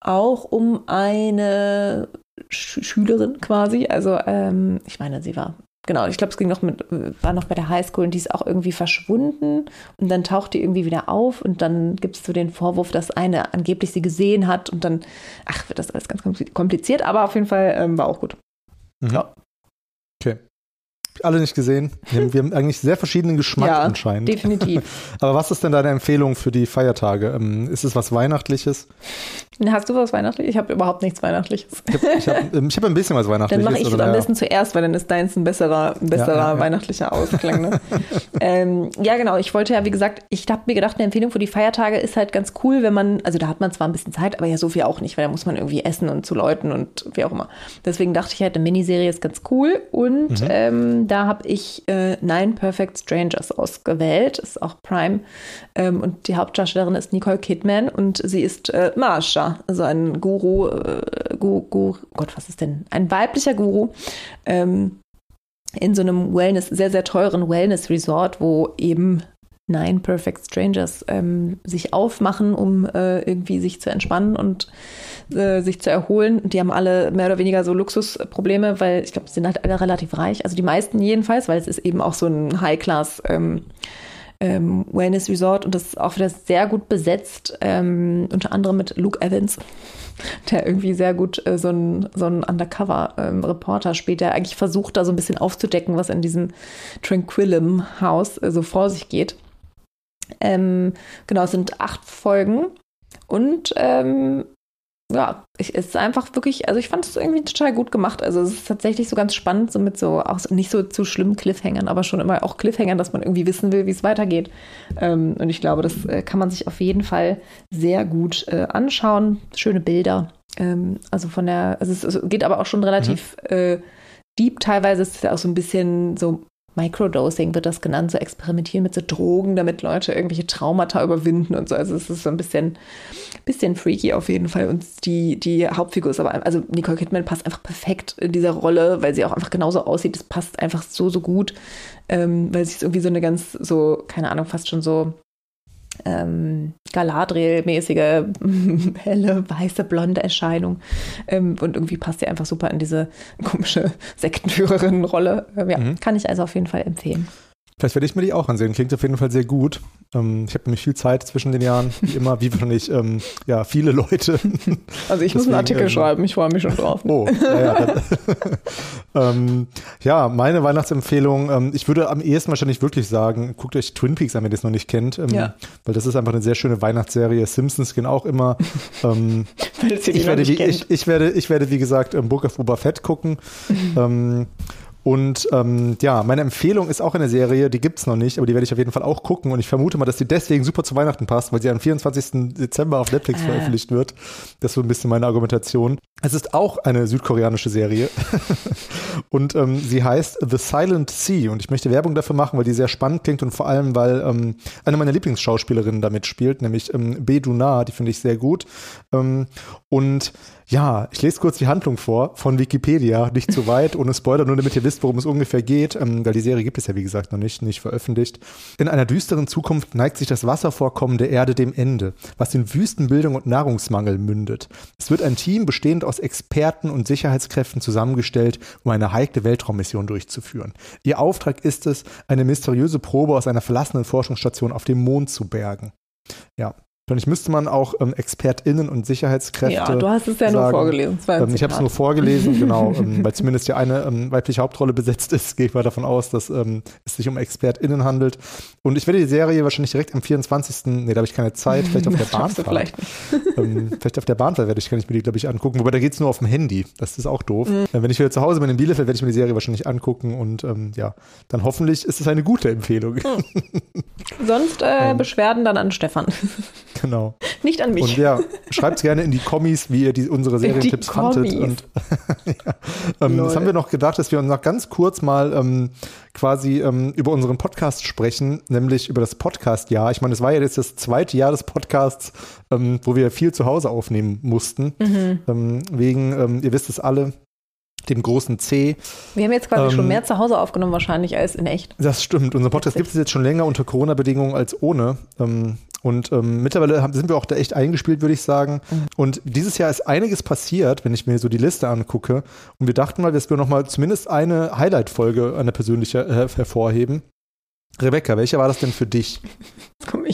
auch um eine Sch Schülerin quasi. Also, ähm, ich meine, sie war genau, ich glaube, es ging noch mit, war noch bei der Highschool und die ist auch irgendwie verschwunden und dann taucht die irgendwie wieder auf und dann gibt es so den Vorwurf, dass eine angeblich sie gesehen hat und dann, ach, wird das alles ganz kompliziert, aber auf jeden Fall ähm, war auch gut. Ja. Alle nicht gesehen. Wir haben, wir haben eigentlich sehr verschiedenen Geschmack ja, anscheinend. Definitiv. <laughs> Aber was ist denn deine Empfehlung für die Feiertage? Ähm, ist es was Weihnachtliches? Hast du was Weihnachtliches? Ich habe überhaupt nichts Weihnachtliches. Ich habe hab, <laughs> ähm, hab ein bisschen was Weihnachtliches. Dann mache ich es am besten zuerst, weil dann ist deins ein besserer, ein besserer ja, weihnachtlicher Ausklang. Ne? <laughs> ähm, ja, genau. Ich wollte ja, wie gesagt, ich habe mir gedacht, eine Empfehlung für die Feiertage ist halt ganz cool, wenn man, also da hat man zwar ein bisschen Zeit, aber ja so viel auch nicht, weil da muss man irgendwie essen und zu Leuten und wie auch immer. Deswegen dachte ich halt, eine Miniserie ist ganz cool und mhm. ähm, da habe ich äh, Nine Perfect Strangers ausgewählt. Ist auch Prime. Ähm, und die Hauptdarstellerin ist Nicole Kidman und sie ist äh, Marsha, also ein Guru, äh, Guru, Guru, Gott, was ist denn? Ein weiblicher Guru. Ähm, in so einem Wellness, sehr, sehr teuren Wellness-Resort, wo eben Nine Perfect Strangers ähm, sich aufmachen, um äh, irgendwie sich zu entspannen und äh, sich zu erholen. Die haben alle mehr oder weniger so Luxusprobleme, weil ich glaube, sie sind halt alle relativ reich. Also die meisten jedenfalls, weil es ist eben auch so ein High-Class ähm, ähm, Wellness Resort und das ist auch wieder sehr gut besetzt, ähm, unter anderem mit Luke Evans, <laughs> der irgendwie sehr gut äh, so ein, so ein Undercover-Reporter ähm, spielt, der eigentlich versucht, da so ein bisschen aufzudecken, was in diesem Tranquillum-Haus äh, so vor sich geht. Ähm, genau, es sind acht Folgen und ähm, ja, ich, es ist einfach wirklich, also ich fand es irgendwie total gut gemacht. Also es ist tatsächlich so ganz spannend, so mit so, auch so, nicht so zu schlimmen Cliffhangern, aber schon immer auch Cliffhangern, dass man irgendwie wissen will, wie es weitergeht. Ähm, und ich glaube, das äh, kann man sich auf jeden Fall sehr gut äh, anschauen. Schöne Bilder. Ähm, also von der, also es, es, geht aber auch schon relativ mhm. äh, deep teilweise. ist Es ja auch so ein bisschen so Microdosing wird das genannt, so experimentieren mit so Drogen, damit Leute irgendwelche Traumata überwinden und so. Also es ist so ein bisschen, bisschen freaky auf jeden Fall. Und die, die Hauptfigur ist aber, also Nicole Kidman passt einfach perfekt in dieser Rolle, weil sie auch einfach genauso aussieht. Es passt einfach so, so gut, ähm, weil sie ist irgendwie so eine ganz, so, keine Ahnung, fast schon so ähm, Galadriel-mäßige, <laughs> helle, weiße, blonde Erscheinung. Ähm, und irgendwie passt sie einfach super in diese komische Sektenführerin-Rolle. Ähm, ja, mhm. kann ich also auf jeden Fall empfehlen. Vielleicht werde ich mir die auch ansehen. Klingt auf jeden Fall sehr gut. Ähm, ich habe nämlich viel Zeit zwischen den Jahren, wie immer, wie wahrscheinlich ähm, ja, viele Leute. <laughs> Also ich Deswegen, muss einen Artikel ähm, schreiben, ich freue mich schon drauf. Oh, ja, <laughs> <laughs> ähm, ja meine Weihnachtsempfehlung, ähm, ich würde am ehesten wahrscheinlich wirklich sagen, guckt euch Twin Peaks an, wenn ihr das noch nicht kennt, ähm, ja. weil das ist einfach eine sehr schöne Weihnachtsserie. Simpsons gehen auch immer. ich, werde, wie, ich, ich, werde, ich werde, wie gesagt, Book of Boba Fett gucken. Und ähm, ja, meine Empfehlung ist auch eine Serie, die gibt's noch nicht, aber die werde ich auf jeden Fall auch gucken. Und ich vermute mal, dass die deswegen super zu Weihnachten passt, weil sie am 24. Dezember auf Netflix äh. veröffentlicht wird. Das ist so ein bisschen meine Argumentation. Es ist auch eine südkoreanische Serie. <laughs> und ähm, sie heißt The Silent Sea. Und ich möchte Werbung dafür machen, weil die sehr spannend klingt und vor allem, weil ähm, eine meiner Lieblingsschauspielerinnen damit spielt, nämlich ähm, Be Duna, die finde ich sehr gut. Ähm, und ja, ich lese kurz die Handlung vor von Wikipedia, nicht zu weit, ohne Spoiler, nur damit ihr wisst, worum es ungefähr geht, ähm, weil die Serie gibt es ja wie gesagt noch nicht, nicht veröffentlicht. In einer düsteren Zukunft neigt sich das Wasservorkommen der Erde dem Ende, was in Wüstenbildung und Nahrungsmangel mündet. Es wird ein Team bestehend aus Experten und Sicherheitskräften zusammengestellt, um eine heikle Weltraummission durchzuführen. Ihr Auftrag ist es, eine mysteriöse Probe aus einer verlassenen Forschungsstation auf dem Mond zu bergen. ja, Wahrscheinlich müsste man auch ähm, ExpertInnen und Sicherheitskräfte. Ja, du hast es ja sagen. nur vorgelesen. Ähm, ich habe es nur vorgelesen, genau, <laughs> ähm, weil zumindest ja eine ähm, weibliche Hauptrolle besetzt ist, gehe ich mal davon aus, dass ähm, es sich um ExpertInnen handelt. Und ich werde die Serie wahrscheinlich direkt am 24. Nee, da habe ich keine Zeit, vielleicht auf <laughs> der Bahnfahrt. Vielleicht. <laughs> Ähm, vielleicht auf der Bahnfahrt werde ich, kann ich mir die, glaube ich, angucken. Wobei da geht es nur auf dem Handy. Das ist auch doof. Mhm. wenn ich wieder zu Hause bin in Bielefeld, werde ich mir die Serie wahrscheinlich angucken und ja, dann hoffentlich ist es eine gute Empfehlung. Mhm. Sonst äh, Beschwerden dann an Stefan. Genau. Nicht an mich. Und ja, schreibt gerne in die Kommis, wie ihr die, unsere Serientipps fandet. Und <laughs> ja, ähm, das haben wir noch gedacht, dass wir uns noch ganz kurz mal ähm, quasi ähm, über unseren Podcast sprechen, nämlich über das Podcast-Jahr. Ich meine, es war ja jetzt das zweite Jahr des Podcasts, ähm, wo wir viel zu Hause aufnehmen mussten. Mhm. Ähm, wegen, ähm, ihr wisst es alle, dem großen C. Wir haben jetzt quasi ähm, schon mehr zu Hause aufgenommen wahrscheinlich als in echt. Das stimmt. Unser Podcast gibt es jetzt schon länger unter Corona-Bedingungen als ohne. Ähm, und ähm, mittlerweile haben, sind wir auch da echt eingespielt, würde ich sagen. Mhm. Und dieses Jahr ist einiges passiert, wenn ich mir so die Liste angucke. Und wir dachten mal, dass wir nochmal zumindest eine Highlight-Folge, eine persönliche äh, hervorheben. Rebecca, welche war das denn für dich?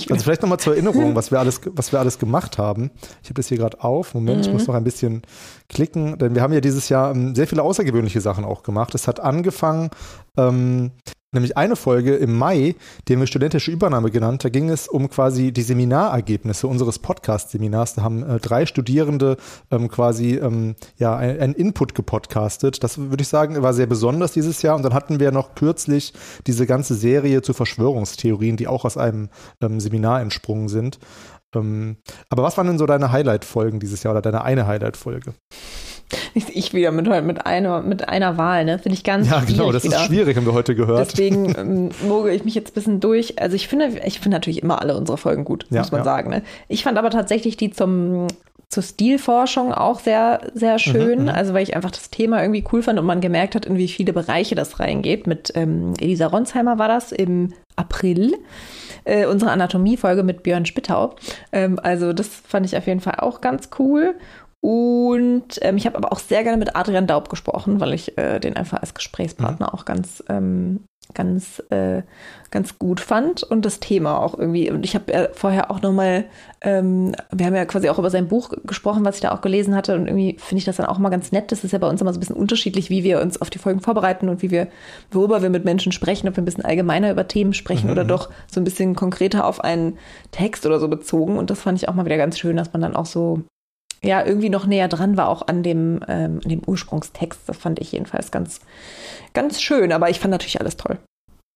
also vielleicht nochmal zur Erinnerung, was wir <laughs> alles, was wir alles gemacht haben. Ich habe das hier gerade auf. Moment, mhm. ich muss noch ein bisschen klicken, denn wir haben ja dieses Jahr ähm, sehr viele außergewöhnliche Sachen auch gemacht. Es hat angefangen ähm, nämlich eine Folge im Mai, die haben wir studentische Übernahme genannt. Da ging es um quasi die Seminarergebnisse unseres Podcast-Seminars. Da haben äh, drei Studierende ähm, quasi ähm, ja einen Input gepodcastet. Das würde ich sagen war sehr besonders dieses Jahr. Und dann hatten wir noch kürzlich diese ganze Serie zu Verschwörungstheorien, die auch aus einem ähm, Seminar entsprungen sind. Ähm, aber was waren denn so deine Highlight-Folgen dieses Jahr oder deine eine Highlight-Folge? Ich wieder mit, mit, einer, mit einer Wahl, ne? Finde ich ganz Ja, genau, das wieder. ist schwierig, haben wir heute gehört. Deswegen ähm, mogel ich mich jetzt ein bisschen durch. Also ich finde, ich finde natürlich immer alle unsere Folgen gut, ja, muss man ja. sagen. Ne? Ich fand aber tatsächlich die zum zur Stilforschung auch sehr, sehr mhm, schön. Mhm, also weil ich einfach das Thema irgendwie cool fand und man gemerkt hat, in wie viele Bereiche das reingeht. Mit ähm, Elisa Ronsheimer war das im April. Äh, unsere Anatomiefolge mit Björn Spittau. Ähm, also das fand ich auf jeden Fall auch ganz cool. Und ähm, ich habe aber auch sehr gerne mit Adrian Daub gesprochen, weil ich äh, den einfach als Gesprächspartner mhm. auch ganz, ähm, ganz, äh, ganz gut fand und das Thema auch irgendwie. Und ich habe äh, vorher auch nochmal, ähm, wir haben ja quasi auch über sein Buch gesprochen, was ich da auch gelesen hatte. Und irgendwie finde ich das dann auch mal ganz nett. Das ist ja bei uns immer so ein bisschen unterschiedlich, wie wir uns auf die Folgen vorbereiten und wie wir, worüber wir mit Menschen sprechen, ob wir ein bisschen allgemeiner über Themen sprechen mhm. oder doch so ein bisschen konkreter auf einen Text oder so bezogen. Und das fand ich auch mal wieder ganz schön, dass man dann auch so ja irgendwie noch näher dran war, auch an dem, ähm, an dem Ursprungstext. Das fand ich jedenfalls ganz, ganz schön. Aber ich fand natürlich alles toll.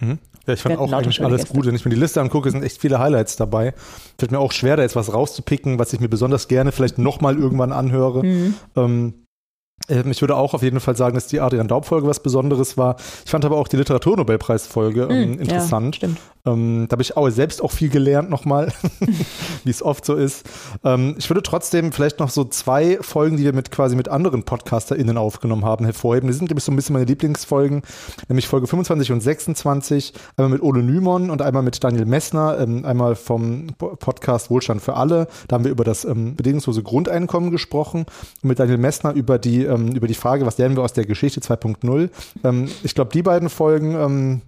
Mhm. Ja, ich fand auch eigentlich alles Gäste. gut. Wenn ich mir die Liste angucke, sind echt viele Highlights dabei. Fällt mir auch schwer, da jetzt was rauszupicken, was ich mir besonders gerne vielleicht nochmal irgendwann anhöre. Mhm. Ähm, ähm, ich würde auch auf jeden Fall sagen, dass die Adrian Daub-Folge was Besonderes war. Ich fand aber auch die Literaturnobelpreis-Folge ähm, mm, interessant. Ja, ähm, da habe ich auch selbst auch viel gelernt nochmal, <laughs> <laughs> wie es oft so ist. Ähm, ich würde trotzdem vielleicht noch so zwei Folgen, die wir mit quasi mit anderen PodcasterInnen aufgenommen haben, hervorheben. Die sind, glaube ich, so ein bisschen meine Lieblingsfolgen, nämlich Folge 25 und 26. Einmal mit Ole Nymon und einmal mit Daniel Messner, ähm, einmal vom Podcast Wohlstand für alle. Da haben wir über das ähm, bedingungslose Grundeinkommen gesprochen und mit Daniel Messner über die ähm, über die Frage, was lernen wir aus der Geschichte 2.0. Ähm, ich glaube, die beiden Folgen ähm,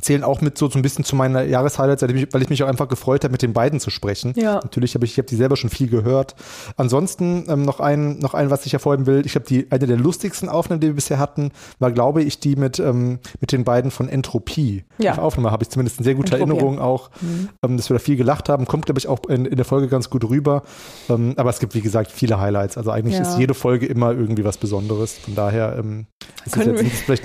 zählen auch mit so, so ein bisschen zu meiner Jahreshighlights, weil ich mich auch einfach gefreut habe, mit den beiden zu sprechen. Ja. Natürlich habe ich, ich habe die selber schon viel gehört. Ansonsten ähm, noch ein, noch ein, was ich hervorheben will. Ich habe die eine der lustigsten Aufnahmen, die wir bisher hatten, war, glaube ich, die mit ähm, mit den beiden von Entropie. Ja. Die Aufnahme habe ich zumindest in sehr guter Entropie. Erinnerung auch, mhm. ähm, dass wir da viel gelacht haben. Kommt, glaube ich, auch in, in der Folge ganz gut rüber. Ähm, aber es gibt, wie gesagt, viele Highlights. Also eigentlich ja. ist jede Folge immer irgendwie was Besonderes. Von daher ähm, ist es jetzt, vielleicht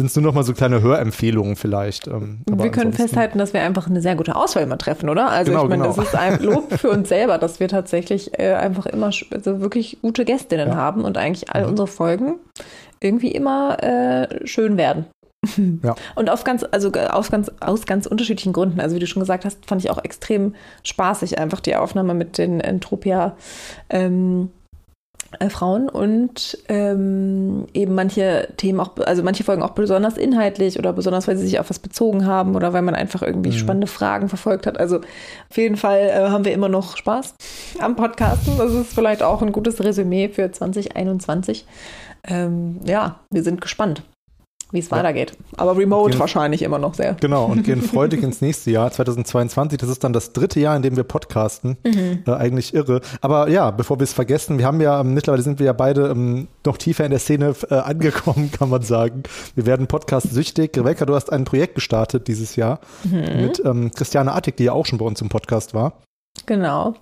sind es nur noch mal so kleine Hörempfehlungen vielleicht. Ähm, wir können festhalten, dass wir einfach eine sehr gute Auswahl immer treffen, oder? Also genau, ich meine, genau. das ist ein Lob für uns selber, dass wir tatsächlich äh, einfach immer also wirklich gute Gästinnen ja. haben und eigentlich all mhm. unsere Folgen irgendwie immer äh, schön werden. <laughs> Ja. Und aus ganz, also aus ganz, aus ganz unterschiedlichen Gründen. Also wie du schon gesagt hast, fand ich auch extrem spaßig einfach die Aufnahme mit den Entropia ähm, äh, Frauen und ähm, eben manche Themen auch, also manche Folgen auch besonders inhaltlich oder besonders, weil sie sich auf was bezogen haben oder weil man einfach irgendwie mhm. spannende Fragen verfolgt hat. Also auf jeden Fall äh, haben wir immer noch Spaß am Podcasten. Das ist vielleicht auch ein gutes Resümee für 2021. Ähm, ja, wir sind gespannt. Wie es weitergeht. Aber remote gehen, wahrscheinlich immer noch sehr. Genau, und gehen <laughs> freudig ins nächste Jahr, 2022. Das ist dann das dritte Jahr, in dem wir podcasten. Mhm. Äh, eigentlich irre. Aber ja, bevor wir es vergessen, wir haben ja, ähm, mittlerweile sind wir ja beide ähm, noch tiefer in der Szene äh, angekommen, <laughs> kann man sagen. Wir werden Podcast süchtig. Rebecca, du hast ein Projekt gestartet dieses Jahr mhm. mit ähm, Christiane Attig, die ja auch schon bei uns im Podcast war. Genau.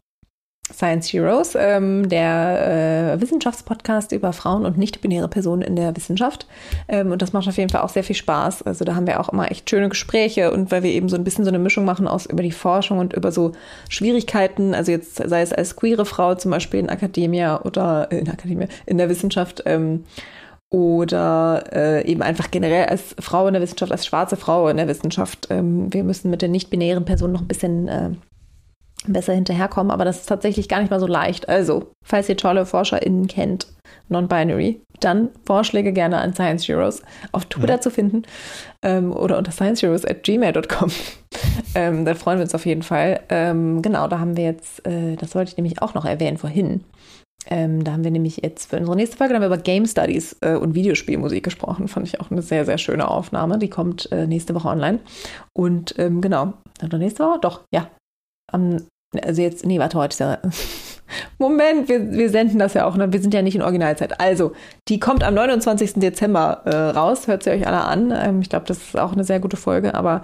Science Heroes, ähm, der äh, Wissenschaftspodcast über Frauen und nicht-binäre Personen in der Wissenschaft. Ähm, und das macht auf jeden Fall auch sehr viel Spaß. Also da haben wir auch immer echt schöne Gespräche und weil wir eben so ein bisschen so eine Mischung machen aus über die Forschung und über so Schwierigkeiten, also jetzt sei es als queere Frau zum Beispiel in Akademia oder äh, in Akademia, in der Wissenschaft, ähm, oder äh, eben einfach generell als Frau in der Wissenschaft, als schwarze Frau in der Wissenschaft. Ähm, wir müssen mit den nicht-binären Personen noch ein bisschen äh, besser hinterherkommen, aber das ist tatsächlich gar nicht mal so leicht. Also, falls ihr tolle ForscherInnen kennt, non-binary, dann Vorschläge gerne an Science Heroes auf Twitter ja. zu finden ähm, oder unter scienceheroes at gmail.com. <laughs> ähm, dann freuen wir uns auf jeden Fall. Ähm, genau, da haben wir jetzt, äh, das wollte ich nämlich auch noch erwähnen vorhin. Ähm, da haben wir nämlich jetzt für unsere nächste Folge haben wir über Game Studies äh, und Videospielmusik gesprochen. Fand ich auch eine sehr, sehr schöne Aufnahme. Die kommt äh, nächste Woche online. Und ähm, genau, oder nächste Woche? Doch, ja, am, also jetzt, nee, warte, heute ist ja, <laughs> Moment, wir, wir senden das ja auch, ne? wir sind ja nicht in Originalzeit. Also, die kommt am 29. Dezember äh, raus, hört sie euch alle an. Ähm, ich glaube, das ist auch eine sehr gute Folge, aber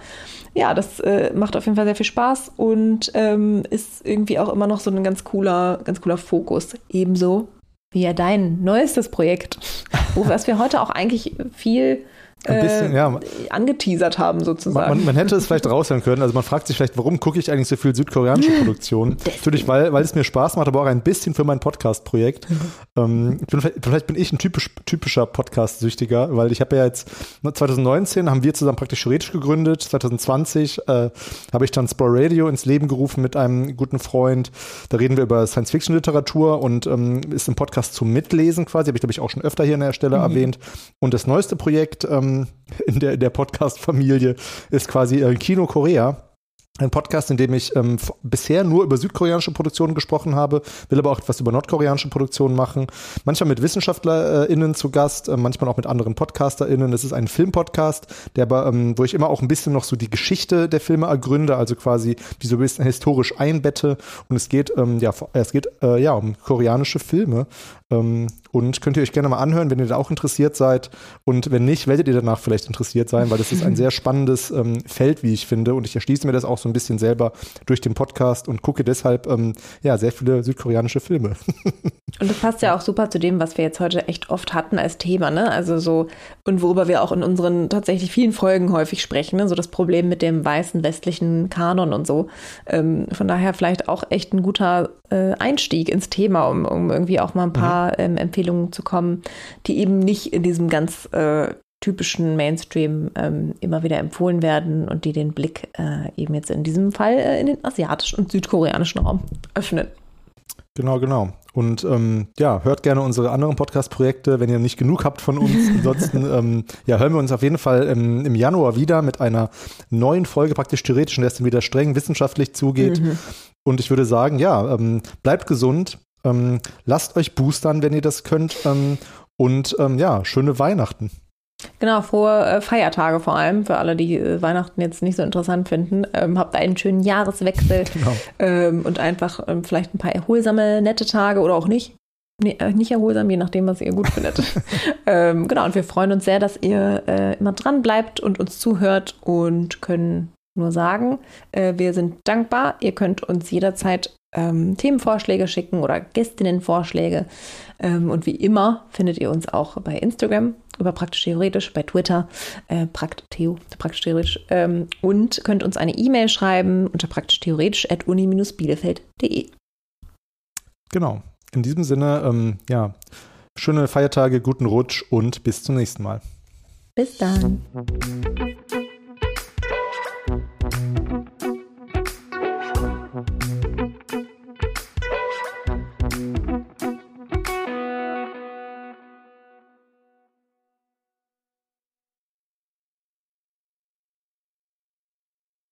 ja, das äh, macht auf jeden Fall sehr viel Spaß und ähm, ist irgendwie auch immer noch so ein ganz cooler, ganz cooler Fokus. Ebenso wie ja dein neuestes Projekt, <laughs> was wir heute auch eigentlich viel ein bisschen, äh, ja. angeteasert haben, sozusagen. Man, man, hätte es vielleicht raushören können. Also man fragt sich vielleicht, warum gucke ich eigentlich so viel südkoreanische <laughs> Produktionen? Natürlich, weil, weil es mir Spaß macht, aber auch ein bisschen für mein Podcast-Projekt. Mhm. Ähm, bin, vielleicht bin ich ein typisch, typischer Podcast-Süchtiger, weil ich habe ja jetzt 2019 haben wir zusammen praktisch theoretisch gegründet. 2020 äh, habe ich dann Spore Radio ins Leben gerufen mit einem guten Freund. Da reden wir über Science-Fiction-Literatur und ähm, ist ein Podcast zum Mitlesen quasi. Habe ich, glaube ich, auch schon öfter hier an der Stelle mhm. erwähnt. Und das neueste Projekt ähm, in der, der Podcast-Familie ist quasi äh, Kino Korea. Ein Podcast, in dem ich ähm, bisher nur über südkoreanische Produktionen gesprochen habe, will aber auch etwas über nordkoreanische Produktionen machen. Manchmal mit WissenschaftlerInnen zu Gast, äh, manchmal auch mit anderen PodcasterInnen. Es ist ein Filmpodcast, der aber, ähm, wo ich immer auch ein bisschen noch so die Geschichte der Filme ergründe, also quasi die so ein bisschen historisch einbette. Und es geht, ähm, ja, es geht äh, ja um koreanische Filme. Ähm, und könnt ihr euch gerne mal anhören, wenn ihr da auch interessiert seid. Und wenn nicht, werdet ihr danach vielleicht interessiert sein, weil das ist ein <laughs> sehr spannendes ähm, Feld, wie ich finde. Und ich erschließe mir das auch so ein bisschen selber durch den Podcast und gucke deshalb ähm, ja sehr viele südkoreanische Filme. <laughs> und das passt ja auch super zu dem, was wir jetzt heute echt oft hatten als Thema, ne? Also so, und worüber wir auch in unseren tatsächlich vielen Folgen häufig sprechen, ne? So das Problem mit dem weißen westlichen Kanon und so. Ähm, von daher vielleicht auch echt ein guter äh, Einstieg ins Thema, um, um irgendwie auch mal ein paar mhm. ähm, Empfehlungen zu kommen, die eben nicht in diesem ganz äh, typischen Mainstream ähm, immer wieder empfohlen werden und die den Blick äh, eben jetzt in diesem Fall äh, in den asiatischen und südkoreanischen Raum öffnen. Genau, genau. Und ähm, ja, hört gerne unsere anderen Podcast-Projekte, wenn ihr nicht genug habt von uns. Ansonsten <laughs> ähm, ja, hören wir uns auf jeden Fall im, im Januar wieder mit einer neuen Folge, praktisch theoretisch, in der es dann wieder streng wissenschaftlich zugeht. Mhm. Und ich würde sagen, ja, ähm, bleibt gesund, ähm, lasst euch boostern, wenn ihr das könnt. Ähm, und ähm, ja, schöne Weihnachten. Genau, frohe äh, Feiertage vor allem, für alle, die äh, Weihnachten jetzt nicht so interessant finden. Ähm, habt einen schönen Jahreswechsel genau. ähm, und einfach ähm, vielleicht ein paar erholsame, nette Tage oder auch nicht. Nee, äh, nicht erholsam, je nachdem, was ihr gut findet. <laughs> ähm, genau, und wir freuen uns sehr, dass ihr äh, immer dran bleibt und uns zuhört und können nur sagen, äh, wir sind dankbar. Ihr könnt uns jederzeit ähm, Themenvorschläge schicken oder Gästinnenvorschläge. Ähm, und wie immer findet ihr uns auch bei Instagram über praktisch theoretisch, bei Twitter äh, prakt Theo, praktisch theoretisch ähm, und könnt uns eine E-Mail schreiben unter praktisch theoretisch at uni-bielefeld.de. Genau. In diesem Sinne, ähm, ja, schöne Feiertage, guten Rutsch und bis zum nächsten Mal. Bis dann.